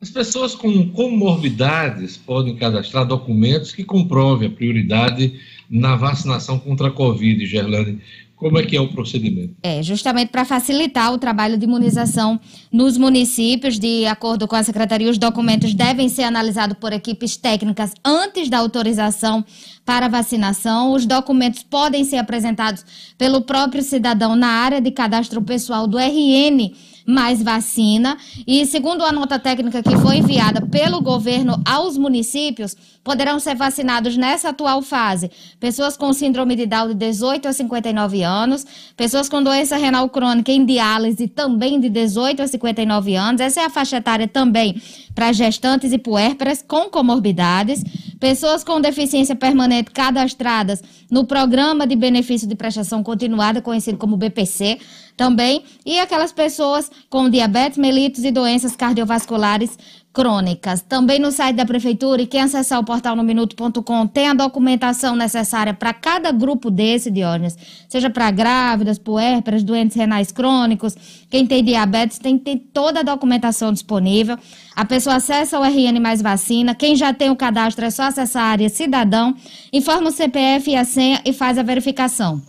As pessoas com comorbidades podem cadastrar documentos que comprovem a prioridade na vacinação contra a Covid, Gerlane. Como é que é o procedimento? É, justamente para facilitar o trabalho de imunização nos municípios, de acordo com a Secretaria, os documentos devem ser analisados por equipes técnicas antes da autorização para vacinação. Os documentos podem ser apresentados pelo próprio cidadão na área de cadastro pessoal do RN mais vacina. E segundo a nota técnica que foi enviada pelo governo aos municípios, poderão ser vacinados nessa atual fase pessoas com síndrome de Down de 18 a 59 anos, pessoas com doença renal crônica em diálise também de 18 a 59 anos. Essa é a faixa etária também para gestantes e puérperas com comorbidades, pessoas com deficiência permanente cadastradas no Programa de Benefício de Prestação Continuada, conhecido como BPC, também, e aquelas pessoas com diabetes mellitus e doenças cardiovasculares crônicas. Também no site da prefeitura e quem acessar o portal no minuto.com tem a documentação necessária para cada grupo desse, Diógenes, seja para grávidas, puérperas, doentes renais crônicos, quem tem diabetes tem que ter toda a documentação disponível. A pessoa acessa o RN mais vacina, quem já tem o cadastro é só acessar a área cidadão, informa o CPF e a senha e faz a verificação.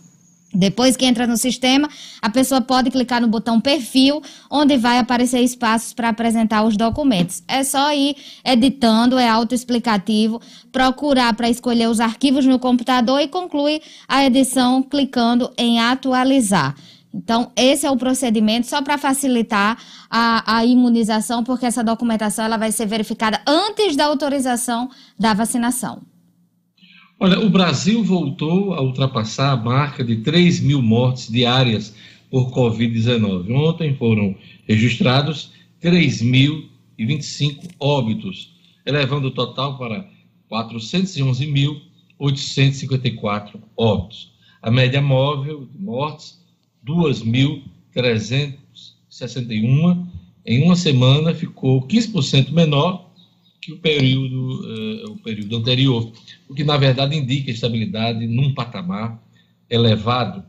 Depois que entra no sistema, a pessoa pode clicar no botão perfil, onde vai aparecer espaços para apresentar os documentos. É só ir editando, é autoexplicativo, procurar para escolher os arquivos no computador e concluir a edição clicando em atualizar. Então, esse é o procedimento só para facilitar a, a, imunização, porque essa documentação ela vai ser verificada antes da autorização da vacinação. Olha, o Brasil voltou a ultrapassar a marca de 3 mil mortes diárias por Covid-19. Ontem foram registrados 3.025 óbitos, elevando o total para 411.854 óbitos. A média móvel de mortes, 2.361. Em uma semana ficou 15% menor que o período, uh, o período anterior, o que na verdade indica estabilidade num patamar elevado.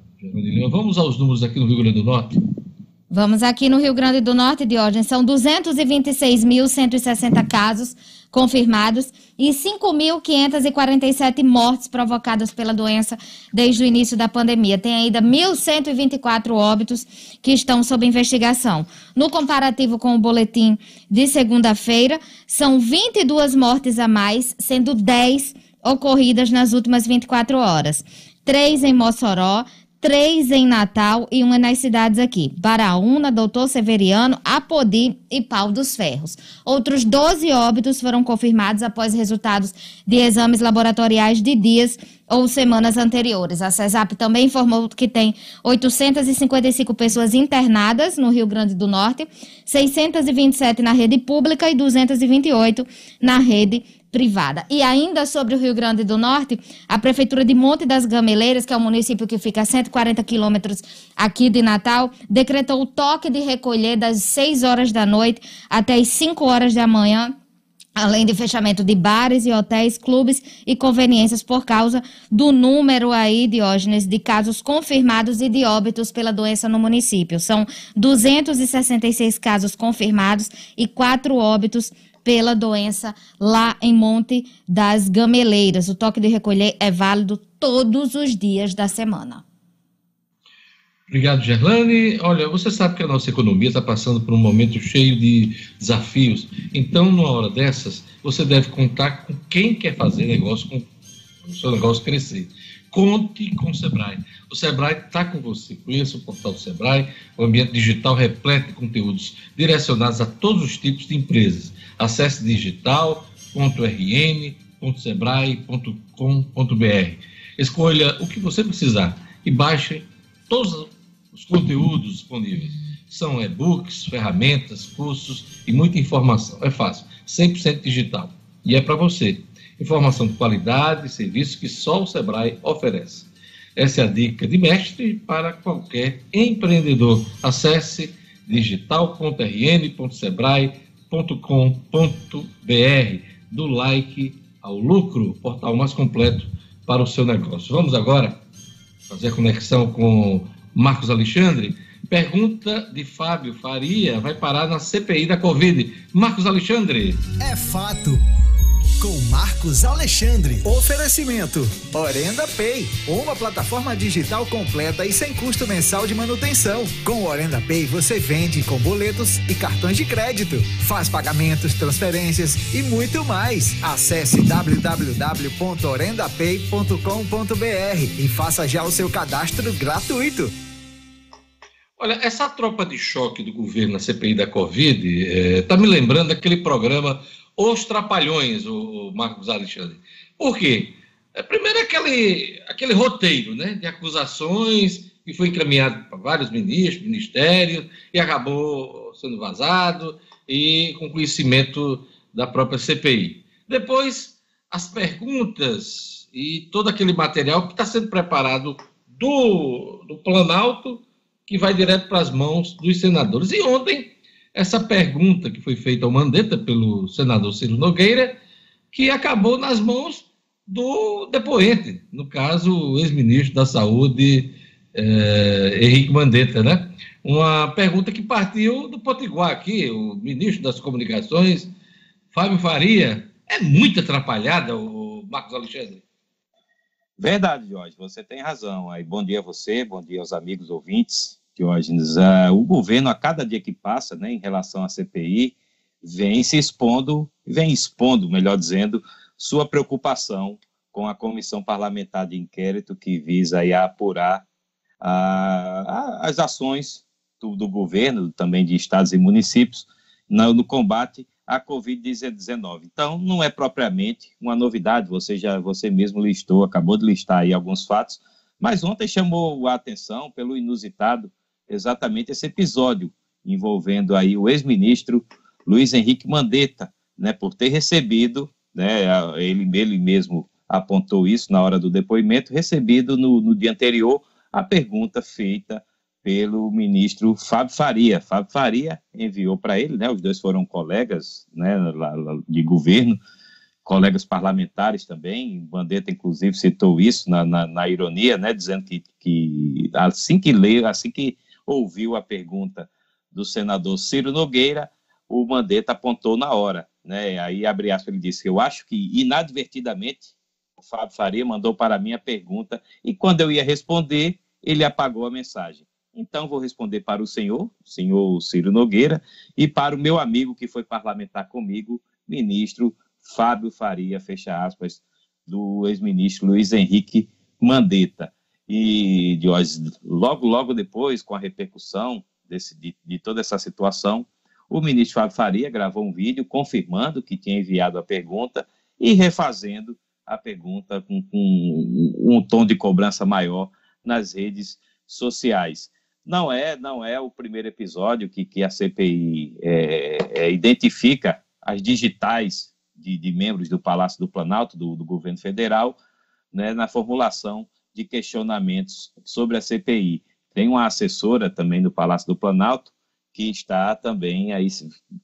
Vamos aos números aqui no Rio Grande do Norte. Vamos aqui no Rio Grande do Norte, Diógenes, são 226.160 casos confirmados e 5.547 mortes provocadas pela doença desde o início da pandemia. Tem ainda 1.124 óbitos que estão sob investigação. No comparativo com o boletim de segunda-feira, são 22 mortes a mais, sendo 10 ocorridas nas últimas 24 horas. Três em Mossoró, três em Natal e uma nas cidades aqui: Baraúna, Doutor Severiano, Apodi e Pau dos Ferros. Outros 12 óbitos foram confirmados após resultados de exames laboratoriais de dias ou semanas anteriores. A CESAP também informou que tem 855 pessoas internadas no Rio Grande do Norte, 627 na rede pública e 228 na rede privada. E ainda sobre o Rio Grande do Norte, a Prefeitura de Monte das Gameleiras, que é um município que fica a 140 quilômetros aqui de Natal, decretou o toque de recolher das 6 horas da noite até as 5 horas da manhã além de fechamento de bares e hotéis, clubes e conveniências por causa do número aí, Diógenes, de casos confirmados e de óbitos pela doença no município. São 266 casos confirmados e quatro óbitos pela doença lá em Monte das Gameleiras. O toque de recolher é válido todos os dias da semana. Obrigado, Gerlane. Olha, você sabe que a nossa economia está passando por um momento cheio de desafios. Então, numa hora dessas, você deve contar com quem quer fazer negócio, com o seu negócio crescer. Conte com o Sebrae. O Sebrae está com você. Conheça o portal do Sebrae, o ambiente digital repleto de conteúdos direcionados a todos os tipos de empresas. Acesse digital.rn.sebrae.com.br. Escolha o que você precisar e baixe todos os conteúdos disponíveis. São e-books, ferramentas, cursos e muita informação. É fácil, 100% digital. E é para você. Informação de qualidade, serviço que só o Sebrae oferece. Essa é a dica de mestre para qualquer empreendedor. Acesse digital.rn.sebrae.com.br do like ao lucro, portal mais completo para o seu negócio. Vamos agora fazer conexão com Marcos Alexandre. Pergunta de Fábio Faria vai parar na CPI da Covid. Marcos Alexandre. É fato. Com Marcos Alexandre. Oferecimento: Orenda Pay, uma plataforma digital completa e sem custo mensal de manutenção. Com Orenda Pay você vende com boletos e cartões de crédito, faz pagamentos, transferências e muito mais. Acesse www.orendapay.com.br e faça já o seu cadastro gratuito. Olha, essa tropa de choque do governo na CPI da Covid está eh, me lembrando aquele programa Os Trapalhões, o, Marcos Alexandre. Por quê? É, primeiro, aquele, aquele roteiro né, de acusações que foi encaminhado para vários ministros, ministérios, e acabou sendo vazado e com conhecimento da própria CPI. Depois, as perguntas e todo aquele material que está sendo preparado do, do Planalto que vai direto para as mãos dos senadores. E ontem, essa pergunta que foi feita ao Mandetta pelo senador Ciro Nogueira, que acabou nas mãos do depoente, no caso, o ex-ministro da Saúde, eh, Henrique Mandetta, né? Uma pergunta que partiu do Potiguar aqui, o ministro das Comunicações, Fábio Faria. É muito atrapalhada, o Marcos Alexandre. Verdade, Jorge, você tem razão. Aí, bom dia a você, bom dia aos amigos ouvintes. Diógenes, uh, o governo, a cada dia que passa, né, em relação à CPI, vem se expondo, vem expondo, melhor dizendo, sua preocupação com a comissão parlamentar de inquérito que visa aí, apurar as ações do, do, governo, também de estados e municípios, no, no combate à Covid-19. Então, não é propriamente uma novidade, você já você mesmo listou, acabou de listar aí alguns fatos, mas ontem chamou a atenção pelo inusitado exatamente esse episódio envolvendo aí o ex-ministro Luiz Henrique Mandetta, né, por ter recebido, né, ele, ele mesmo apontou isso na hora do depoimento, recebido no, no dia anterior a pergunta feita pelo ministro Fábio Faria. Fábio Faria enviou para ele, né, os dois foram colegas né, de governo, colegas parlamentares também, Mandetta inclusive citou isso na, na, na ironia, né, dizendo que, que assim que leu, assim que ouviu a pergunta do senador Ciro Nogueira, o Mandetta apontou na hora, né? Aí abre aspas, ele disse: "Eu acho que inadvertidamente o Fábio Faria mandou para mim a pergunta e quando eu ia responder, ele apagou a mensagem. Então vou responder para o senhor, senhor Ciro Nogueira, e para o meu amigo que foi parlamentar comigo, ministro Fábio Faria, fecha aspas, do ex-ministro Luiz Henrique Mandetta. E logo, logo depois, com a repercussão desse, de, de toda essa situação, o ministro Fábio Faria gravou um vídeo confirmando que tinha enviado a pergunta e refazendo a pergunta com, com um tom de cobrança maior nas redes sociais. Não é, não é o primeiro episódio que, que a CPI é, é, identifica as digitais de, de, membros do Palácio do Planalto, do, do governo federal, né, na formulação de questionamentos sobre a CPI. Tem uma assessora também do Palácio do Planalto que está também aí,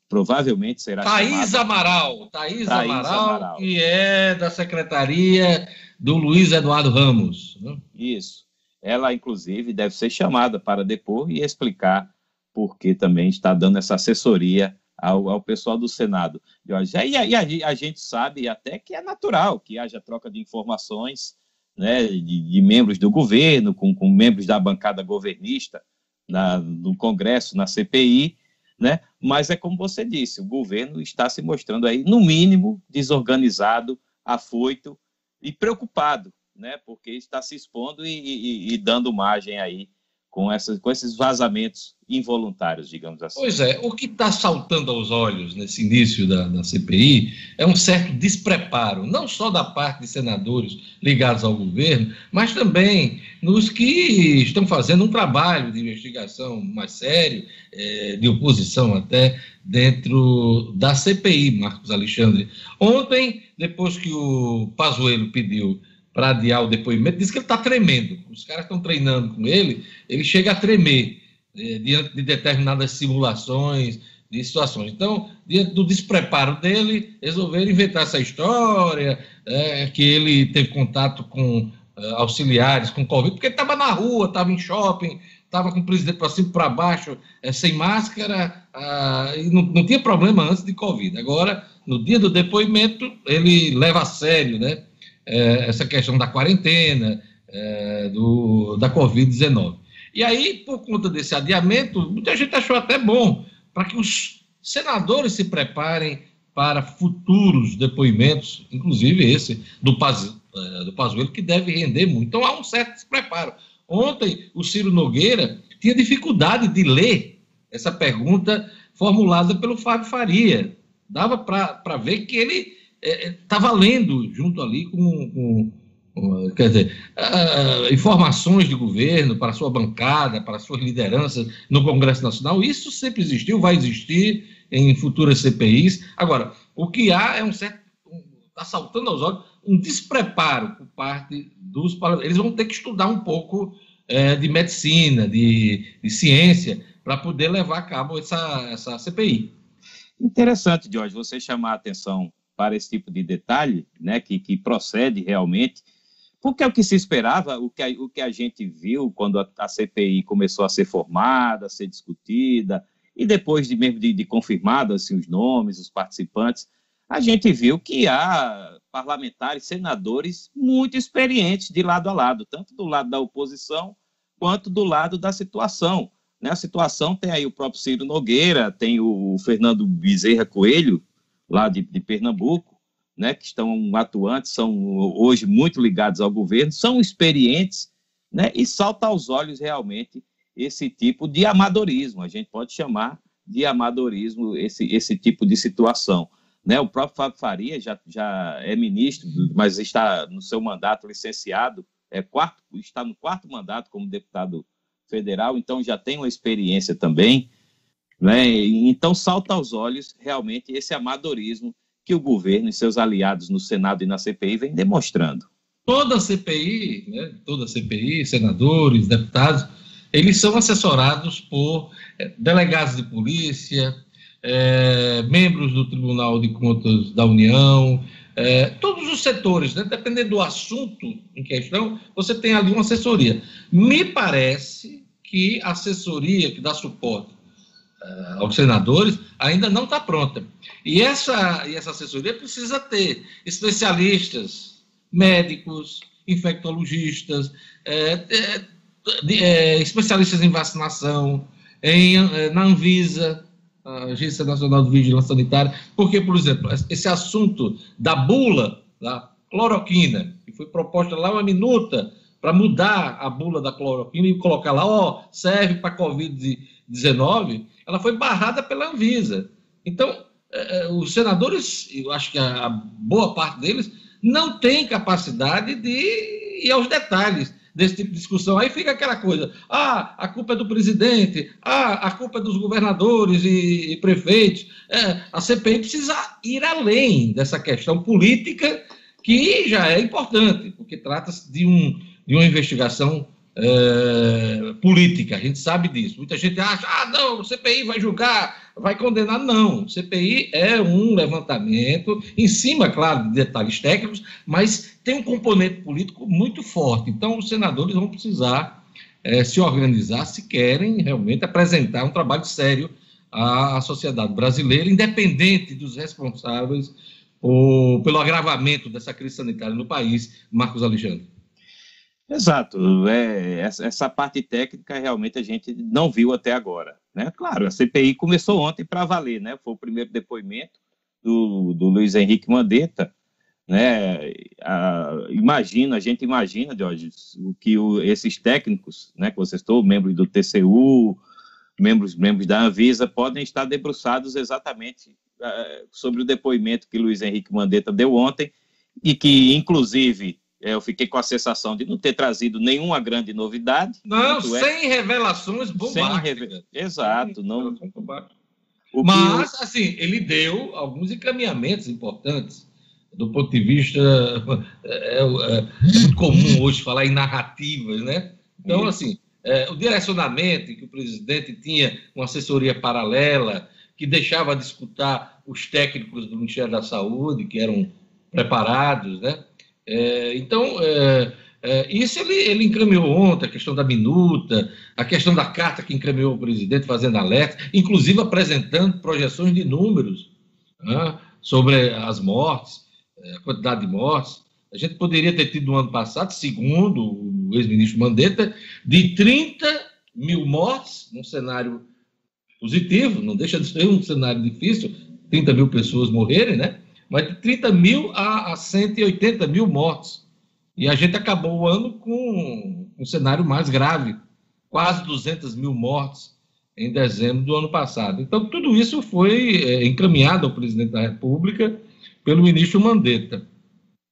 provavelmente será Thaís chamada... Amaral, Thaís, Thaís Amaral, Amaral, que é da Secretaria do Luiz Eduardo Ramos. Né? Isso. Ela, inclusive, deve ser chamada para depor e explicar por que também está dando essa assessoria ao, ao pessoal do Senado. E a, a, a gente sabe até que é natural que haja troca de informações né, de, de membros do governo, com, com, membros da bancada governista na, no Congresso, na CPI, né? Mas é como você disse, o governo está se mostrando aí, no mínimo, desorganizado, afoito e preocupado, né? Porque está se expondo e, e, e dando margem aí com, com esses vazamentos involuntários, digamos assim. Pois é, o que está saltando aos olhos nesse início da, da, CPI é um certo despreparo, não só da parte de senadores ligados ao governo, mas também nos que estão fazendo um trabalho de investigação mais sério, é, de oposição até, dentro da CPI, Marcos Alexandre. Ontem, depois que o Pazuello pediu para adiar o depoimento, diz que ele está tremendo. Os caras estão treinando com ele, ele chega a tremer é, diante de determinadas simulações, de situações. Então, diante do despreparo dele, resolveram inventar essa história, é, que ele teve contato com é, auxiliares, com Covid, porque ele estava na rua, estava em shopping, estava com o presidente para cima e para baixo, sem máscara, ah, e não, não tinha problema antes de Covid. Agora, no dia do depoimento, ele leva a sério, né? É, essa questão da quarentena, é, do, da Covid-19. E aí, por conta desse adiamento, muita gente achou até bom, para que os senadores se preparem para futuros depoimentos, inclusive esse do, Paz, é, do Pazuello, que deve render muito. Então, há um certo despreparo. Ontem, o Ciro Nogueira tinha dificuldade de ler essa pergunta formulada pelo Fábio Faria. Dava para ver que ele estava é, é lendo junto ali com, com, com quer dizer, uh, informações de governo para sua bancada, para suas lideranças no Congresso Nacional. Isso sempre existiu, vai existir em futuras CPIs. Agora, o que há é um certo. Está saltando aos olhos um despreparo por parte dos. Eles vão ter que estudar um pouco é, de medicina, de, de ciência, para poder levar a cabo essa, essa CPI. Interessante, Jorge, você chamar a atenção para esse tipo de detalhe, né, que, que procede realmente, porque é o que se esperava, o que a, o que a gente viu quando a, a CPI começou a ser formada, a ser discutida, e depois de mesmo de, de confirmados assim, os nomes, os participantes, a gente viu que há parlamentares, senadores muito experientes de lado a lado, tanto do lado da oposição quanto do lado da situação. Né? A situação tem aí o próprio Ciro Nogueira, tem o Fernando Bezerra Coelho, lá de, de Pernambuco, né, que estão atuantes, são hoje muito ligados ao governo, são experientes, né, e salta aos olhos realmente esse tipo de amadorismo, a gente pode chamar de amadorismo esse, esse tipo de situação. Né, o próprio Fábio Faria já, já é ministro, mas está no seu mandato licenciado, é quarto, está no quarto mandato como deputado federal, então já tem uma experiência também. Né? Então, salta aos olhos realmente esse amadorismo que o governo e seus aliados no Senado e na CPI vem demonstrando. Toda CPI, né, toda CPI, senadores, deputados, eles são assessorados por eh, delegados de polícia, é, membros do Tribunal de Contas da União, é, todos os setores, né, dependendo do assunto em questão, você tem ali uma assessoria. Me parece que a assessoria que dá suporte uh, aos senadores ainda não está pronta. E essa, e essa assessoria precisa ter especialistas, médicos, infectologistas, é, é, especialistas em vacinação, em, na Anvisa, Agência Nacional de Vigilância Sanitária, porque, por exemplo, esse assunto da bula, da cloroquina, que foi proposta lá uma minuta para mudar a bula da cloroquina e colocar lá, ó, serve para Covid-19, ela foi barrada pela Anvisa. Então, é, os senadores, eu acho que a, a boa parte deles, não tem capacidade de ir aos detalhes desse tipo de discussão. Aí fica aquela coisa: ah, a culpa é do presidente, ah, a culpa é dos governadores e, e prefeitos. É, a CPI precisa ir além dessa questão política, que já é importante, porque trata-se de, um, de uma investigação é, política, a gente sabe disso. Muita gente acha, ah, não, o CPI vai julgar, vai condenar. Não, o CPI é um levantamento, em cima, claro, de detalhes técnicos, mas tem um componente político muito forte. Então, os senadores vão precisar é, se organizar se querem realmente apresentar um trabalho sério à sociedade brasileira, independente dos responsáveis por, pelo agravamento dessa crise sanitária no país, Marcos Alexandre. Exato. É, essa parte técnica realmente a gente não viu até agora. Né? Claro, a CPI começou ontem para valer, né? Foi o primeiro depoimento do, do Luiz Henrique Mandetta. Né? A, imagina, a gente imagina, Jorge, o que o, esses técnicos, né, que você estou, membros do TCU, membros, membros da Anvisa, podem estar debruçados exatamente uh, sobre o depoimento que Luiz Henrique Mandetta deu ontem e que, inclusive, eu fiquei com a sensação de não ter trazido nenhuma grande novidade. Não, é sem é, revelações bombásticas. Sem Exato. Sem não... Mas, eu... assim, ele deu alguns encaminhamentos importantes do ponto de vista. É, é, é muito comum hoje falar em narrativas, né? Então, assim, é, o direcionamento que o presidente tinha uma assessoria paralela, que deixava de escutar os técnicos do Ministério da Saúde, que eram preparados, né? É, então, é, é, isso ele, ele encaminhou ontem, a questão da minuta, a questão da carta que encaminhou o presidente fazendo alerta, inclusive apresentando projeções de números né, sobre as mortes, é, a quantidade de mortes. A gente poderia ter tido no ano passado, segundo o ex-ministro Mandetta, de 30 mil mortes, num cenário positivo, não deixa de ser um cenário difícil, 30 mil pessoas morrerem, né? Mas de 30 mil a, a 180 mil mortos. E a gente acabou o ano com um cenário mais grave, quase 200 mil mortos em dezembro do ano passado. Então, tudo isso foi é, encaminhado ao presidente da República pelo ministro Mandetta.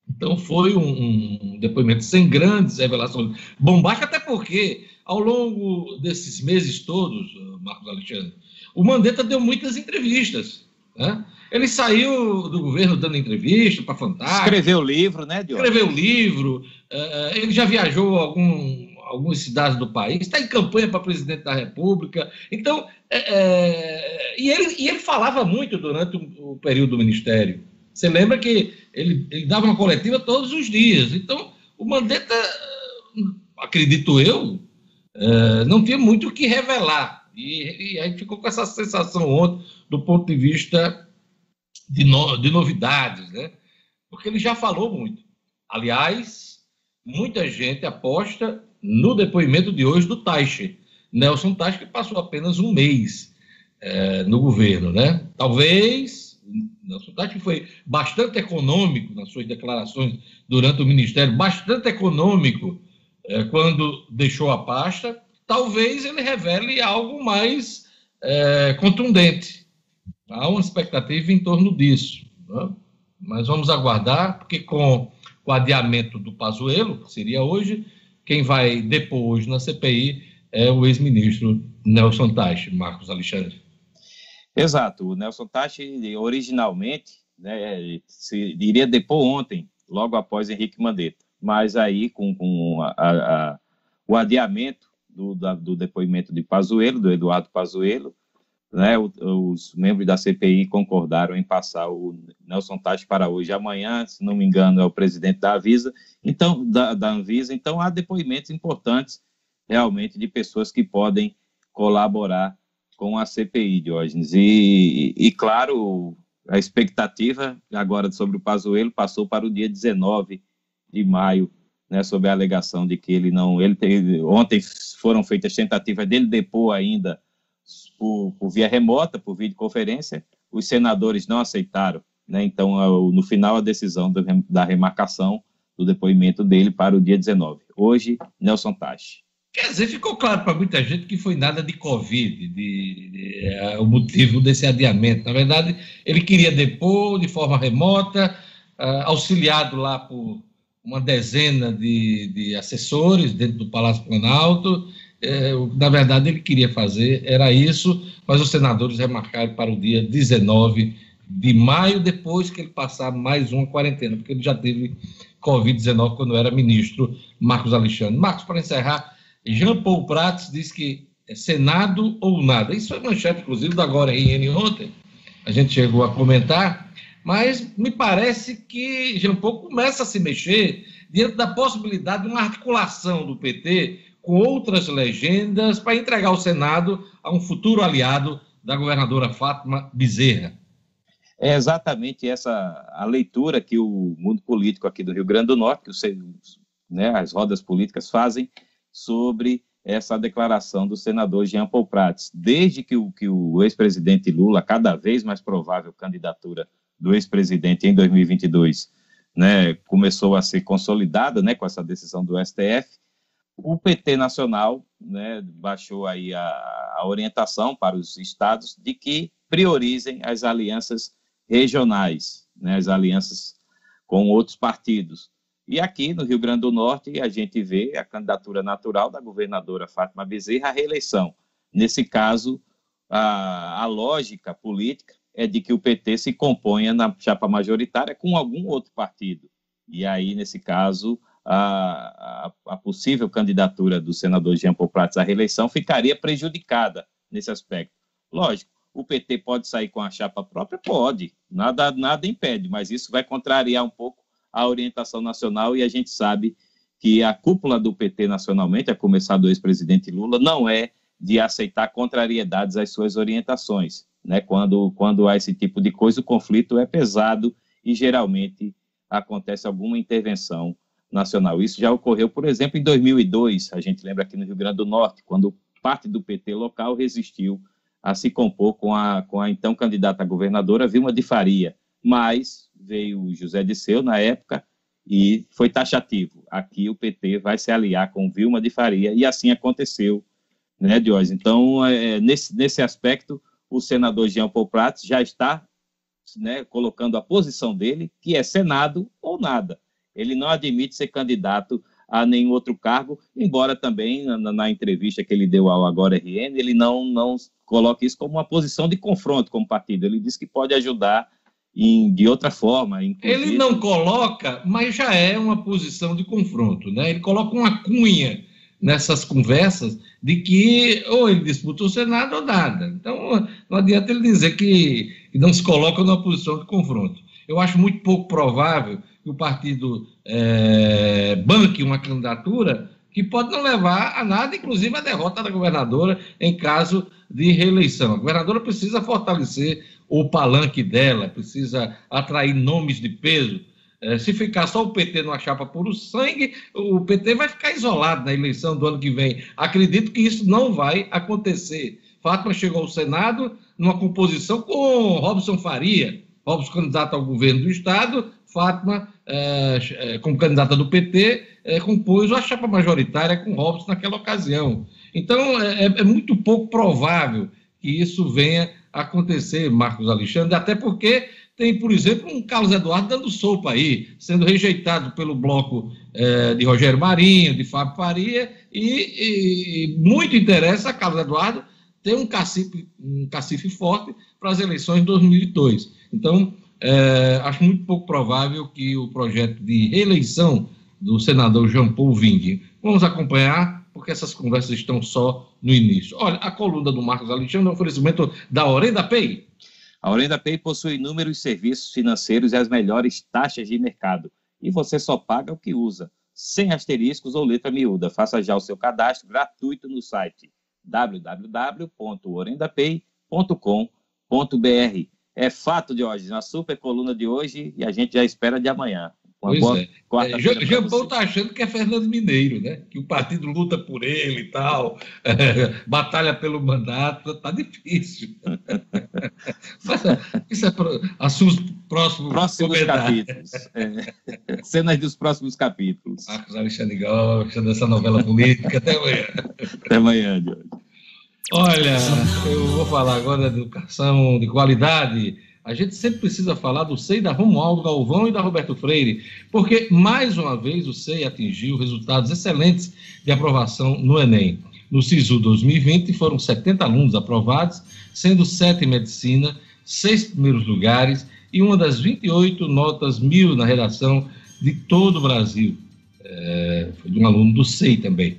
Então, foi um, um depoimento sem grandes revelações bombásticas, até porque, ao longo desses meses todos, Marcos Alexandre, o Mandetta deu muitas entrevistas. Né? Ele saiu do governo dando entrevista para Fantástico. Escreveu livro, né, Diogo? Escreveu livro. Uh, ele já viajou a algum, algumas cidades do país, está em campanha para presidente da República. Então, é, é, e, ele, e ele falava muito durante o, o, período do ministério. Você lembra que ele, ele dava uma coletiva todos os dias. Então, o Mandetta, acredito eu, não tinha muito o que revelar. E, e a gente ficou com essa sensação ontem, do ponto de vista de, no, de novidades, né? Porque ele já falou muito. Aliás, muita gente aposta no depoimento de hoje do Taixe. Nelson Taixe, que passou apenas um mês é, no governo, né? Talvez Nelson Taixe foi bastante econômico nas suas declarações durante o ministério, bastante econômico é, quando deixou a pasta. Talvez ele revele algo mais é, contundente. Há uma expectativa em torno disso. Né? Mas vamos aguardar, porque com o adiamento do Pazuello, que seria hoje, quem vai depor hoje na CPI é o ex-ministro Nelson Tachi, Marcos Alexandre. Exato. O Nelson Tachi, originalmente, né, se, iria depor ontem, logo após Henrique Mandetta. Mas aí, com, com a, a, o adiamento do, da, do depoimento de Pazuello, do Eduardo Pazuello, né, os membros da CPI concordaram em passar o Nelson Tati para hoje. Amanhã, se não me engano, é o presidente da Anvisa, então, da, da Anvisa. Então, há depoimentos importantes, realmente, de pessoas que podem colaborar com a CPI, Diógenes. E, e, claro, a expectativa agora sobre o Pazuello passou para o dia 19 de maio, né, sob a alegação de que ele não... Ele ontem foram feitas tentativas dele depor ainda por, por via remota, por videoconferência, os senadores não aceitaram. Né? Então, no final, a decisão da remarcação do depoimento dele para o dia 19. Hoje, Nelson Tachi. Quer dizer, ficou claro para muita gente que foi nada de Covid, de, de, é, o motivo desse adiamento. Na verdade, ele queria depor de forma remota, uh, auxiliado lá por uma dezena de, de assessores dentro do Palácio Planalto, é, na verdade, ele queria fazer era isso, mas os senadores remarcaram para o dia 19 de maio, depois que ele passar mais uma quarentena, porque ele já teve Covid-19 quando era ministro Marcos Alexandre. Marcos, para encerrar, Jean Paul Prats diz que é Senado ou nada. Isso foi manchete, inclusive, da Agora RN ontem. A gente chegou a comentar, mas me parece que Jean Paul começa a se mexer diante da possibilidade de uma articulação do PT com outras legendas para entregar o Senado a um futuro aliado da governadora Fátima Bezerra. É exatamente essa a leitura que o mundo político aqui do Rio Grande do Norte, que os né, as rodas políticas fazem sobre essa declaração do senador Jean Paul Prats. Desde que o, que o ex-presidente Lula, cada vez mais provável candidatura do ex-presidente em 2022, né, começou a ser consolidada né, com essa decisão do STF, o PT Nacional né, baixou aí a, a orientação para os estados de que priorizem as alianças regionais, né, as alianças com outros partidos. E aqui no Rio Grande do Norte, a gente vê a candidatura natural da governadora Fátima Bezerra à reeleição. Nesse caso, a, a lógica política é de que o PT se componha na chapa majoritária com algum outro partido. E aí, nesse caso, a, a, a possível candidatura do senador Jean Paul Prats à reeleição ficaria prejudicada nesse aspecto. Lógico, o PT pode sair com a chapa própria? Pode, nada, nada impede, mas isso vai contrariar um pouco a orientação nacional e a gente sabe que a cúpula do PT nacionalmente, a começar do ex-presidente Lula, não é de aceitar contrariedades às suas orientações. Né? Quando, quando há esse tipo de coisa, o conflito é pesado e geralmente acontece alguma intervenção nacional. Isso já ocorreu, por exemplo, em 2002, a gente lembra aqui no Rio Grande do Norte, quando parte do PT local resistiu a se compor com a, com a então candidata a governadora Vilma de Faria, mas veio o José Disseu na época e foi taxativo. Aqui o PT vai se aliar com Vilma de Faria e assim aconteceu, né, Diógenes? Então, é, nesse, nesse aspecto, o senador Jean Paul Prats já está né, colocando a posição dele, que é Senado ou nada. Ele não admite ser candidato a nenhum outro cargo, embora também na, na entrevista que ele deu ao Agora RN, ele não, não coloca isso como uma posição de confronto com o partido. Ele diz que pode ajudar em, de outra forma. Inclusive... Ele não coloca, mas já é uma posição de confronto, né? Ele coloca uma cunha nessas conversas de que ou ele disputa o Senado ou nada. Então, não adianta ele dizer que, não se coloca numa posição de confronto. Eu acho muito pouco provável que o partido é, banque uma candidatura que pode não levar a nada, inclusive a derrota da governadora em caso de reeleição. A governadora precisa fortalecer o palanque dela, precisa atrair nomes de peso. É, se ficar só o PT numa chapa puro sangue, o PT vai ficar isolado na eleição do ano que vem. Acredito que isso não vai acontecer. Fátima chegou ao Senado numa composição com Robson Faria, Robson candidato ao governo do Estado, Fátima, é, é, como candidata do PT, compôs a chapa majoritária com Robson naquela ocasião. Então, é, é muito pouco provável que isso venha acontecer, Marcos Alexandre, até porque tem, por exemplo, um Carlos Eduardo dando sopa aí, sendo rejeitado pelo bloco é, de Rogério Marinho, de Fábio Faria, e, e, muito interessa a Carlos Eduardo ter um cacife, um cacife forte para as eleições de 2002. Então, é, acho muito pouco provável que o projeto de reeleição do senador Jean Paul vingue. Vamos acompanhar porque essas conversas estão só no início. Olha, a coluna do Marcos Alexandre é um oferecimento da Orenda Pay. A Orenda Pay possui inúmeros serviços financeiros e as melhores taxas de mercado. E você só paga o que usa, sem asteriscos ou letra miúda. Faça já o seu cadastro gratuito no site www.orendapay.com.br. É fato de hoje, na super coluna de hoje, e a gente já espera de amanhã. Uma pois boa é. é Jean Paul está achando que é Fernando Mineiro, né? Que o partido luta por ele e tal, batalha pelo mandato, tá difícil. Isso é para assuntos próximos, próximos capítulos. É. Cenas dos próximos capítulos. Marcos Alexandre gosta dessa novela política. Até amanhã. Até amanhã, Diogo. Olha, eu vou falar agora de educação de qualidade a gente sempre precisa falar do SEI da Romualdo Galvão e da Roberto Freire, porque, mais uma vez, o SEI atingiu resultados excelentes de aprovação no Enem. No SISU 2020, foram 70 alunos aprovados, sendo sete em medicina, seis primeiros lugares e uma das 28 notas mil na redação de todo o Brasil. É, foi de um aluno do SEI também.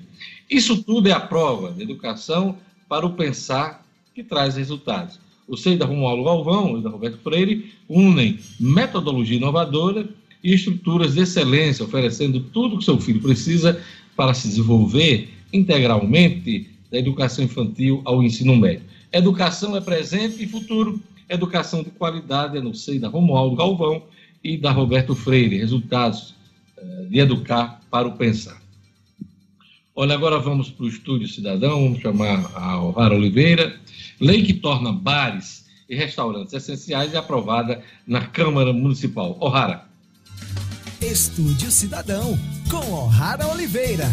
Isso tudo é a prova de educação para o pensar que traz resultados o SEI da Romualdo Galvão e da Roberto Freire unem metodologia inovadora e estruturas de excelência, oferecendo tudo que seu filho precisa para se desenvolver integralmente da educação infantil ao ensino médio. Educação é presente e futuro. Educação de qualidade é no SEI da Romualdo Galvão e da Roberto Freire. Resultados eh, de educar para o pensar. Olha, agora vamos para o Estúdio Cidadão, vamos chamar a O'Hara Oliveira. Lei que torna bares e restaurantes essenciais é aprovada na Câmara Municipal. O'Hara. Estúdio Cidadão, com O'Hara Oliveira.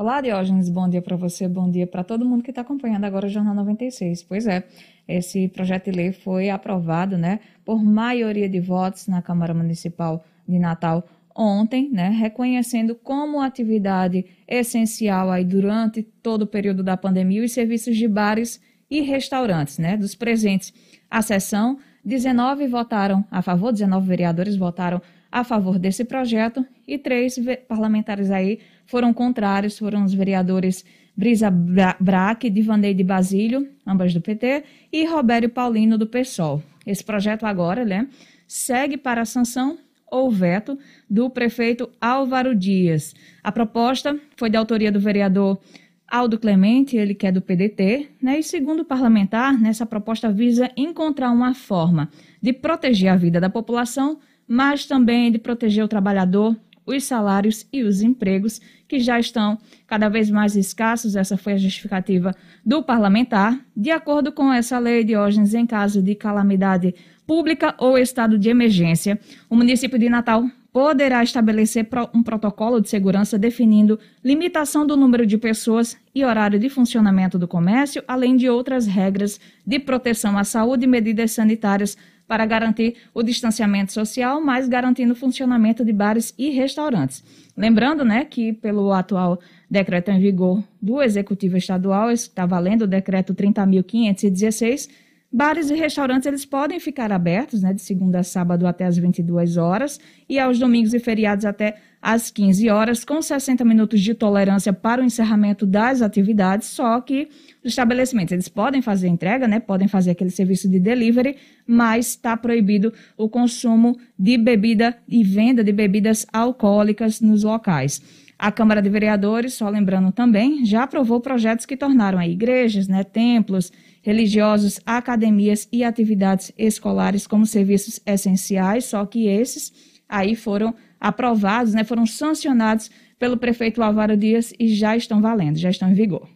Olá, Diógenes, bom dia para você, bom dia para todo mundo que está acompanhando agora o Jornal 96. Pois é, esse projeto de lei foi aprovado, né, por maioria de votos na Câmara Municipal de Natal ontem, né, reconhecendo como atividade essencial aí durante todo o período da pandemia os serviços de bares e restaurantes, né, dos presentes à sessão. 19 votaram a favor, 19 vereadores votaram a favor desse projeto e três parlamentares aí foram contrários, foram os vereadores Brisa Braque, Divanei de Basílio, ambas do PT, e Robério Paulino, do PSOL. Esse projeto agora né, segue para a sanção ou veto do prefeito Álvaro Dias. A proposta foi de autoria do vereador Aldo Clemente, ele que é do PDT, né? E segundo o parlamentar, nessa proposta visa encontrar uma forma de proteger a vida da população, mas também de proteger o trabalhador os salários e os empregos, que já estão cada vez mais escassos. Essa foi a justificativa do parlamentar. De acordo com essa lei, Diógenes, em caso de calamidade pública ou estado de emergência, o município de Natal poderá estabelecer um protocolo de segurança definindo limitação do número de pessoas e horário de funcionamento do comércio, além de outras regras de proteção à saúde e medidas sanitárias para garantir o distanciamento social, mas garantindo o funcionamento de bares e restaurantes. Lembrando, né, que pelo atual decreto em vigor do Executivo Estadual, está valendo o decreto 30.516, bares e restaurantes eles podem ficar abertos, né, de segunda a sábado até as 22 horas e aos domingos e feriados até às 15 horas, com 60 minutos de tolerância para o encerramento das atividades, só que os estabelecimentos. Eles podem fazer entrega, né, podem fazer aquele serviço de delivery, mas está proibido o consumo de bebida e venda de bebidas alcoólicas nos locais. A Câmara de Vereadores, só lembrando também, já aprovou projetos que tornaram a igrejas, né, templos religiosos, academias e atividades escolares como serviços essenciais, só que esses aí foram aprovados, né, foram sancionados pelo prefeito Álvaro Dias e já estão valendo, já estão em vigor.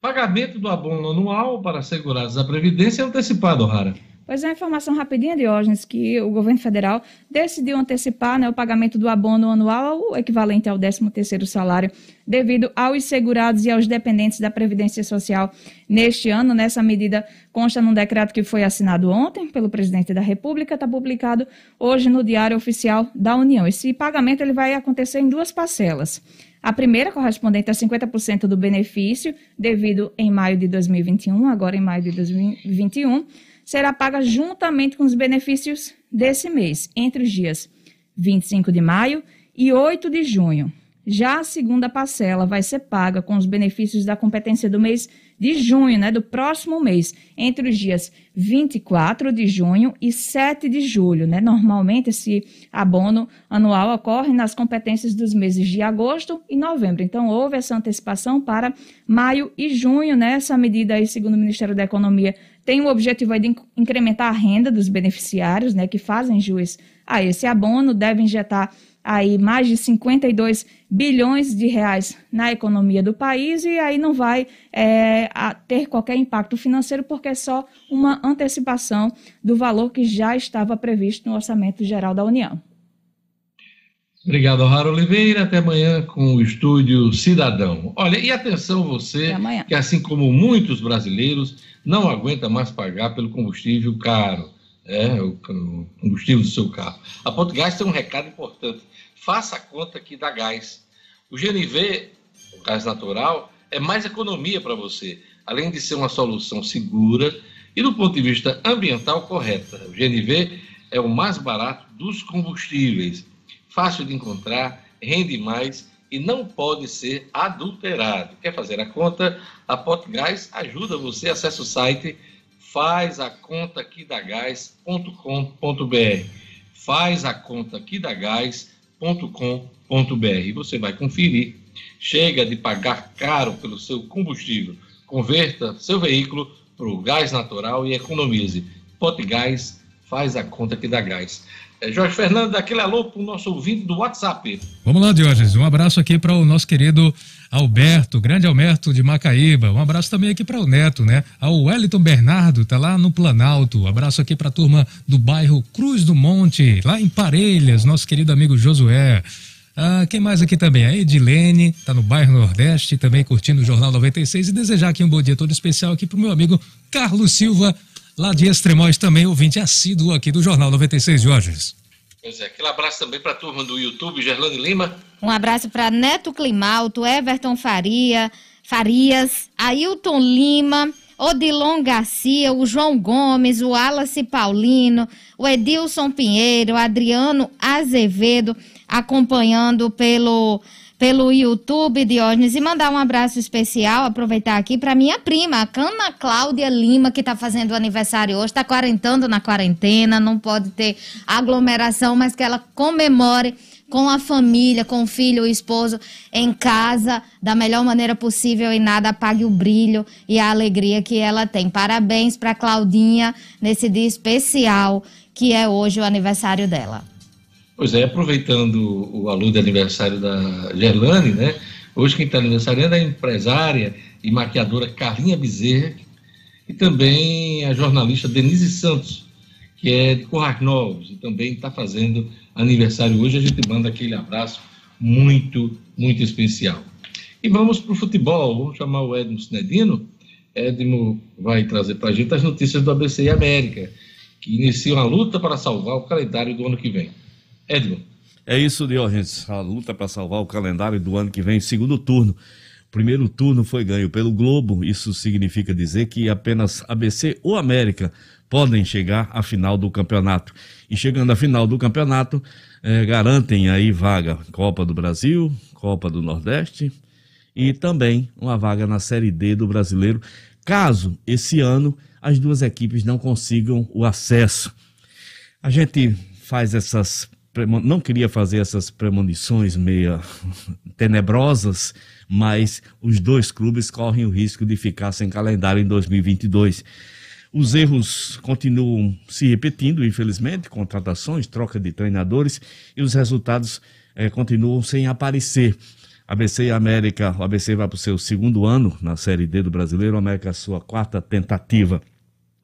Pagamento do abono anual para segurados da Previdência é antecipado, Rara. Pois é, informação rapidinha, Diógenes, que o governo federal decidiu antecipar né, o pagamento do abono anual, o equivalente ao 13º salário, devido aos segurados e aos dependentes da Previdência Social neste ano. Nessa medida consta num decreto que foi assinado ontem pelo presidente da República, está publicado hoje no Diário Oficial da União. Esse pagamento ele vai acontecer em duas parcelas. A primeira, correspondente a 50% do benefício, devido em maio de 2021, agora em maio de 2021 será paga juntamente com os benefícios desse mês, entre os dias 25 de maio e 8 de junho. Já a segunda parcela vai ser paga com os benefícios da competência do mês de junho, né, do próximo mês, entre os dias 24 de junho e 7 de julho. Né? Normalmente, esse abono anual ocorre nas competências dos meses de agosto e novembro. Então, houve essa antecipação para maio e junho. Né? Essa medida, aí, segundo o Ministério da Economia, tem o objetivo de incrementar a renda dos beneficiários né, que fazem jus a esse abono, deve injetar aí mais de 52 bilhões de reais na economia do país e aí não vai é, ter qualquer impacto financeiro porque é só uma antecipação do valor que já estava previsto no orçamento geral da União. Obrigado, Rara Oliveira. Até amanhã com o Estúdio Cidadão. Olha, e atenção você, que assim como muitos brasileiros, não aguenta mais pagar pelo combustível caro, é, o combustível do seu carro. A Portugás tem um recado importante. Faça a conta aqui da gás. O GNV, o gás natural, é mais economia para você, além de ser uma solução segura e do ponto de vista ambiental correta. O GNV é o mais barato dos combustíveis fácil de encontrar, rende mais e não pode ser adulterado. Quer fazer a conta? A Potgás ajuda você. Acesse o site faz a conta aqui da gás.com.br. Gás.com.br. Você vai conferir. Chega de pagar caro pelo seu combustível. Converta seu veículo para o gás natural e economize. Potgás faz a conta aqui da gás. É, Jorge Fernando, daquele alô para o nosso ouvinte do WhatsApp. Vamos lá, Diógenes. Um abraço aqui para o nosso querido Alberto, grande Alberto de Macaíba. Um abraço também aqui para o Neto, né? Ao Wellington Bernardo, tá lá no Planalto. Um abraço aqui para a turma do bairro Cruz do Monte, lá em Parelhas, nosso querido amigo Josué. Ah, quem mais aqui também? A Edilene, tá no bairro Nordeste, também curtindo o Jornal 96 e desejar aqui um bom dia todo especial aqui pro meu amigo Carlos Silva, lá de Extremóis também, ouvinte assíduo aqui do Jornal 96 Jorge. Pois é, aquele abraço também para a turma do YouTube, Gerlane Lima. Um abraço para Neto Climalto, Everton Faria, Farias, Ailton Lima, Odilon Garcia, o João Gomes, o Wallace Paulino, o Edilson Pinheiro, o Adriano Azevedo, acompanhando pelo pelo YouTube, Diógenes, e mandar um abraço especial, aproveitar aqui para minha prima, a Cana Cláudia Lima, que está fazendo aniversário hoje, está quarentando na quarentena, não pode ter aglomeração, mas que ela comemore com a família, com o filho, o esposo, em casa, da melhor maneira possível e nada apague o brilho e a alegria que ela tem. Parabéns para Claudinha nesse dia especial, que é hoje o aniversário dela. Pois é, aproveitando o aluno aniversário da Gerlane, né? Hoje quem está aniversariando é a empresária e maquiadora Carlinha Bezerra e também a jornalista Denise Santos, que é de Corrais Novos e também está fazendo aniversário hoje. A gente manda aquele abraço muito, muito especial. E vamos para o futebol. Vamos chamar o Edmo Sinedino. Edmo vai trazer para a gente as notícias do ABC e América, que iniciam a luta para salvar o calendário do ano que vem. Edmo. É isso, Diógenes. A luta para salvar o calendário do ano que vem, segundo turno. Primeiro turno foi ganho pelo Globo. Isso significa dizer que apenas ABC ou América podem chegar à final do campeonato. E chegando à final do campeonato, eh, garantem aí vaga Copa do Brasil, Copa do Nordeste e também uma vaga na Série D do Brasileiro, caso esse ano as duas equipes não consigam o acesso. A gente faz essas não queria fazer essas premonições meia tenebrosas, mas os dois clubes correm o risco de ficar sem calendário em 2022. Os erros continuam se repetindo, infelizmente, contratações, troca de treinadores e os resultados eh, continuam sem aparecer. ABC e América, o ABC vai para o seu segundo ano na Série D do Brasileiro, o América a sua quarta tentativa.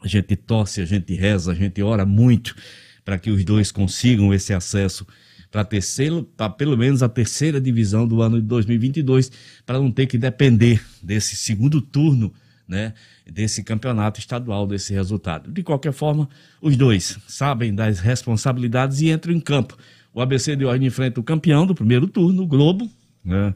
A gente torce, a gente reza, a gente ora muito para que os dois consigam esse acesso para terceiro, para pelo menos a terceira divisão do ano de 2022, para não ter que depender desse segundo turno, né, desse campeonato estadual, desse resultado. De qualquer forma, os dois sabem das responsabilidades e entram em campo. O ABC de hoje enfrenta o campeão do primeiro turno, o Globo, né,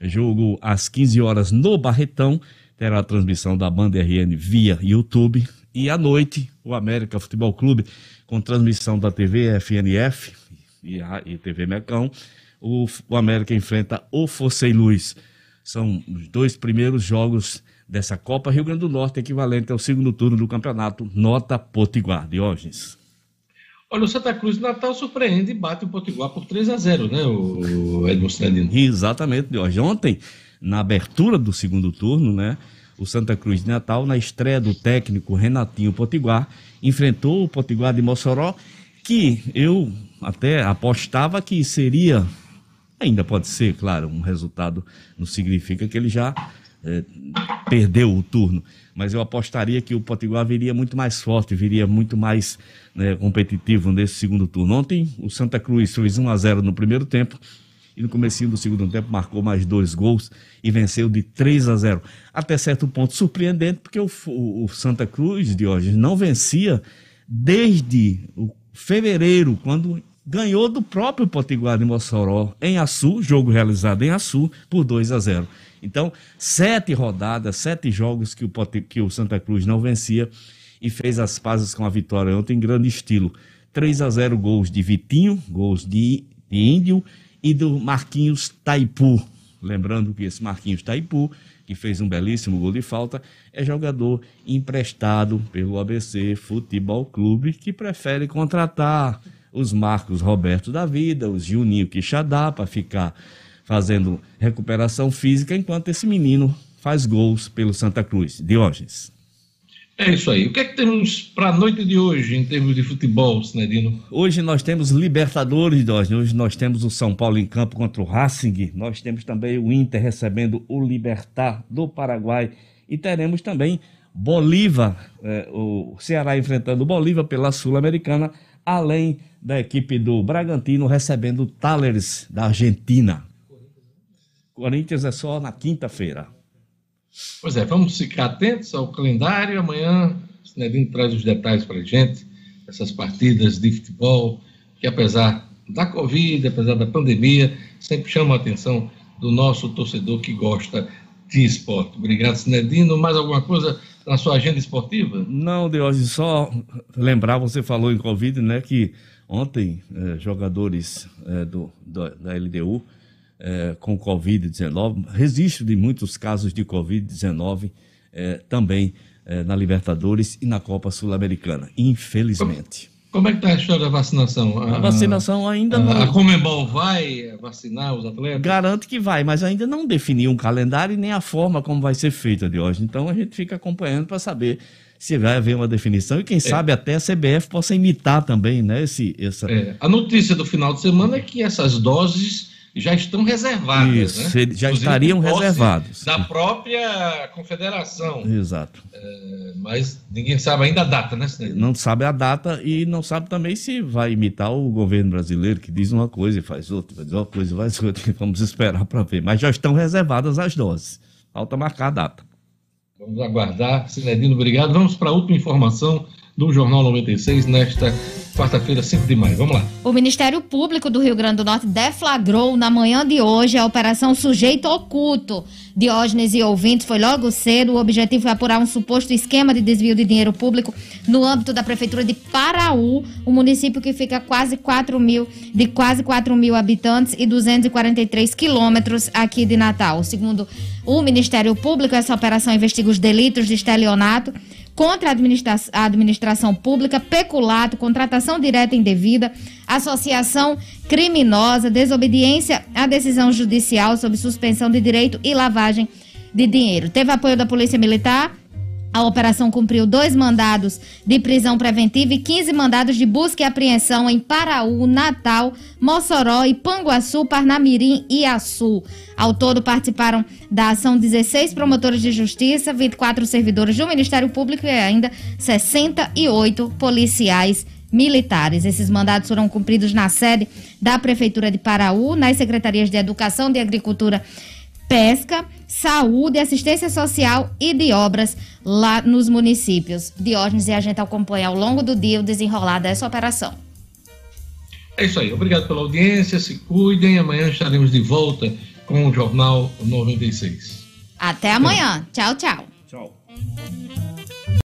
jogo às 15 horas no Barretão, terá a transmissão da Banda RN via YouTube, e à noite, o América Futebol Clube com transmissão da TV FNF e, a, e TV Mecão, o, o América enfrenta o Fossei Luz. São os dois primeiros jogos dessa Copa Rio Grande do Norte, equivalente ao segundo turno do campeonato Nota Potiguar. Diógenes. Olha, o Santa Cruz de Natal surpreende e bate o Potiguar por 3 a 0 né, o Edmo Cidadino? Exatamente, Diógenes. Ontem, na abertura do segundo turno, né, o Santa Cruz de Natal, na estreia do técnico Renatinho Potiguar, enfrentou o Potiguar de Mossoró, que eu até apostava que seria, ainda pode ser, claro, um resultado não significa que ele já é, perdeu o turno, mas eu apostaria que o Potiguar viria muito mais forte, viria muito mais né, competitivo nesse segundo turno. Ontem o Santa Cruz fez 1 a 0 no primeiro tempo, e no comecinho do segundo tempo marcou mais dois gols e venceu de 3 a 0. Até certo ponto surpreendente, porque o, o, Santa Cruz de hoje não vencia desde fevereiro, quando ganhou do próprio Potiguar de Mossoró em Açu, jogo realizado em Açu, por 2 a 0. Então, sete rodadas, sete jogos que o, que o Santa Cruz não vencia e fez as pazes com a vitória ontem em grande estilo. 3 a 0 gols de Vitinho, gols de, de Índio e do Marquinhos Taipu. Lembrando que esse Marquinhos Taipu, que fez um belíssimo gol de falta, é jogador emprestado pelo ABC Futebol Clube, que prefere contratar os Marcos Roberto da vida, os Juninho Quixadá, para ficar fazendo recuperação física, enquanto esse menino faz gols pelo Santa Cruz. Diógenes. É isso aí. O que é que temos para a noite de hoje em termos de futebol, Sinedino? Hoje nós temos Libertadores. Hoje nós temos o São Paulo em campo contra o Racing. Nós temos também o Inter recebendo o Libertar do Paraguai. E teremos também Bolívar, é, o Ceará enfrentando o Bolívar pela Sul-Americana, além da equipe do Bragantino recebendo o Talleres da Argentina. Corinthians é só na quinta-feira. Pois é, vamos ficar atentos ao calendário. Amanhã o Sinedino traz os detalhes para a gente, essas partidas de futebol, que apesar da Covid, apesar da pandemia, sempre chamam a atenção do nosso torcedor que gosta de esporte. Obrigado, Sinedino. Mais alguma coisa na sua agenda esportiva? Não, Deus, só lembrar, você falou em Covid, né, que ontem eh, jogadores eh, do, do, da LDU é, com Covid-19, registro de muitos casos de Covid-19 é, também é, na Libertadores e na Copa Sul-Americana, infelizmente. Como é que está a história da vacinação? A, a vacinação ainda a, não. A Comembol vai vacinar os atletas? Garante que vai, mas ainda não definiu um calendário e nem a forma como vai ser feita de hoje. Então a gente fica acompanhando para saber se vai haver uma definição e quem é. sabe até a CBF possa imitar também, né? Esse, essa... É. A notícia do final de semana é que essas doses já estão reservadas. Isso, né? já Inclusive, estariam reservados. Da própria confederação. Exato. É, mas ninguém sabe ainda a data, né, senhor? Não sabe a data e não sabe também se vai imitar o governo brasileiro, que diz uma coisa e faz outra, diz uma coisa e faz outra. Vamos esperar para ver. Mas já estão reservadas as doses. Falta marcar a data. Vamos aguardar. Sinedino, obrigado. Vamos para a última informação do Jornal 96 nesta quarta-feira, 5 de maio. Vamos lá. O Ministério Público do Rio Grande do Norte deflagrou na manhã de hoje a Operação Sujeito Oculto. Diógenes e ouvintes foi logo cedo. O objetivo foi apurar um suposto esquema de desvio de dinheiro público no âmbito da Prefeitura de Paraú, um município que fica quase 4 mil, de quase 4 mil habitantes e 243 quilômetros aqui de Natal. Segundo o Ministério Público, essa operação investiga os delitos de estelionato contra a, administra administração pública, peculato, contratação direta indevida, associação criminosa, desobediência à decisão judicial sob suspensão de direito e lavagem de dinheiro. Teve apoio da Polícia Militar, a operação cumpriu dois mandados de prisão preventiva e 15 mandados de busca e apreensão em Paraú, Natal, Mossoró, Panguaçu, Parnamirim e Açu. Ao todo participaram da ação 16 promotores de justiça, 24 servidores do Ministério Público e ainda 68 policiais militares. Esses mandados foram cumpridos na sede da Prefeitura de Paraú, nas secretarias de Educação, de Agricultura pesca, saúde, assistência social e de obras lá nos municípios. Diógenes e a gente acompanha ao longo do dia o desenrolar dessa operação. É isso aí. Obrigado pela audiência. Se cuidem. Amanhã estaremos de volta com o Jornal 96. Até amanhã. Tchau, tchau. Tchau.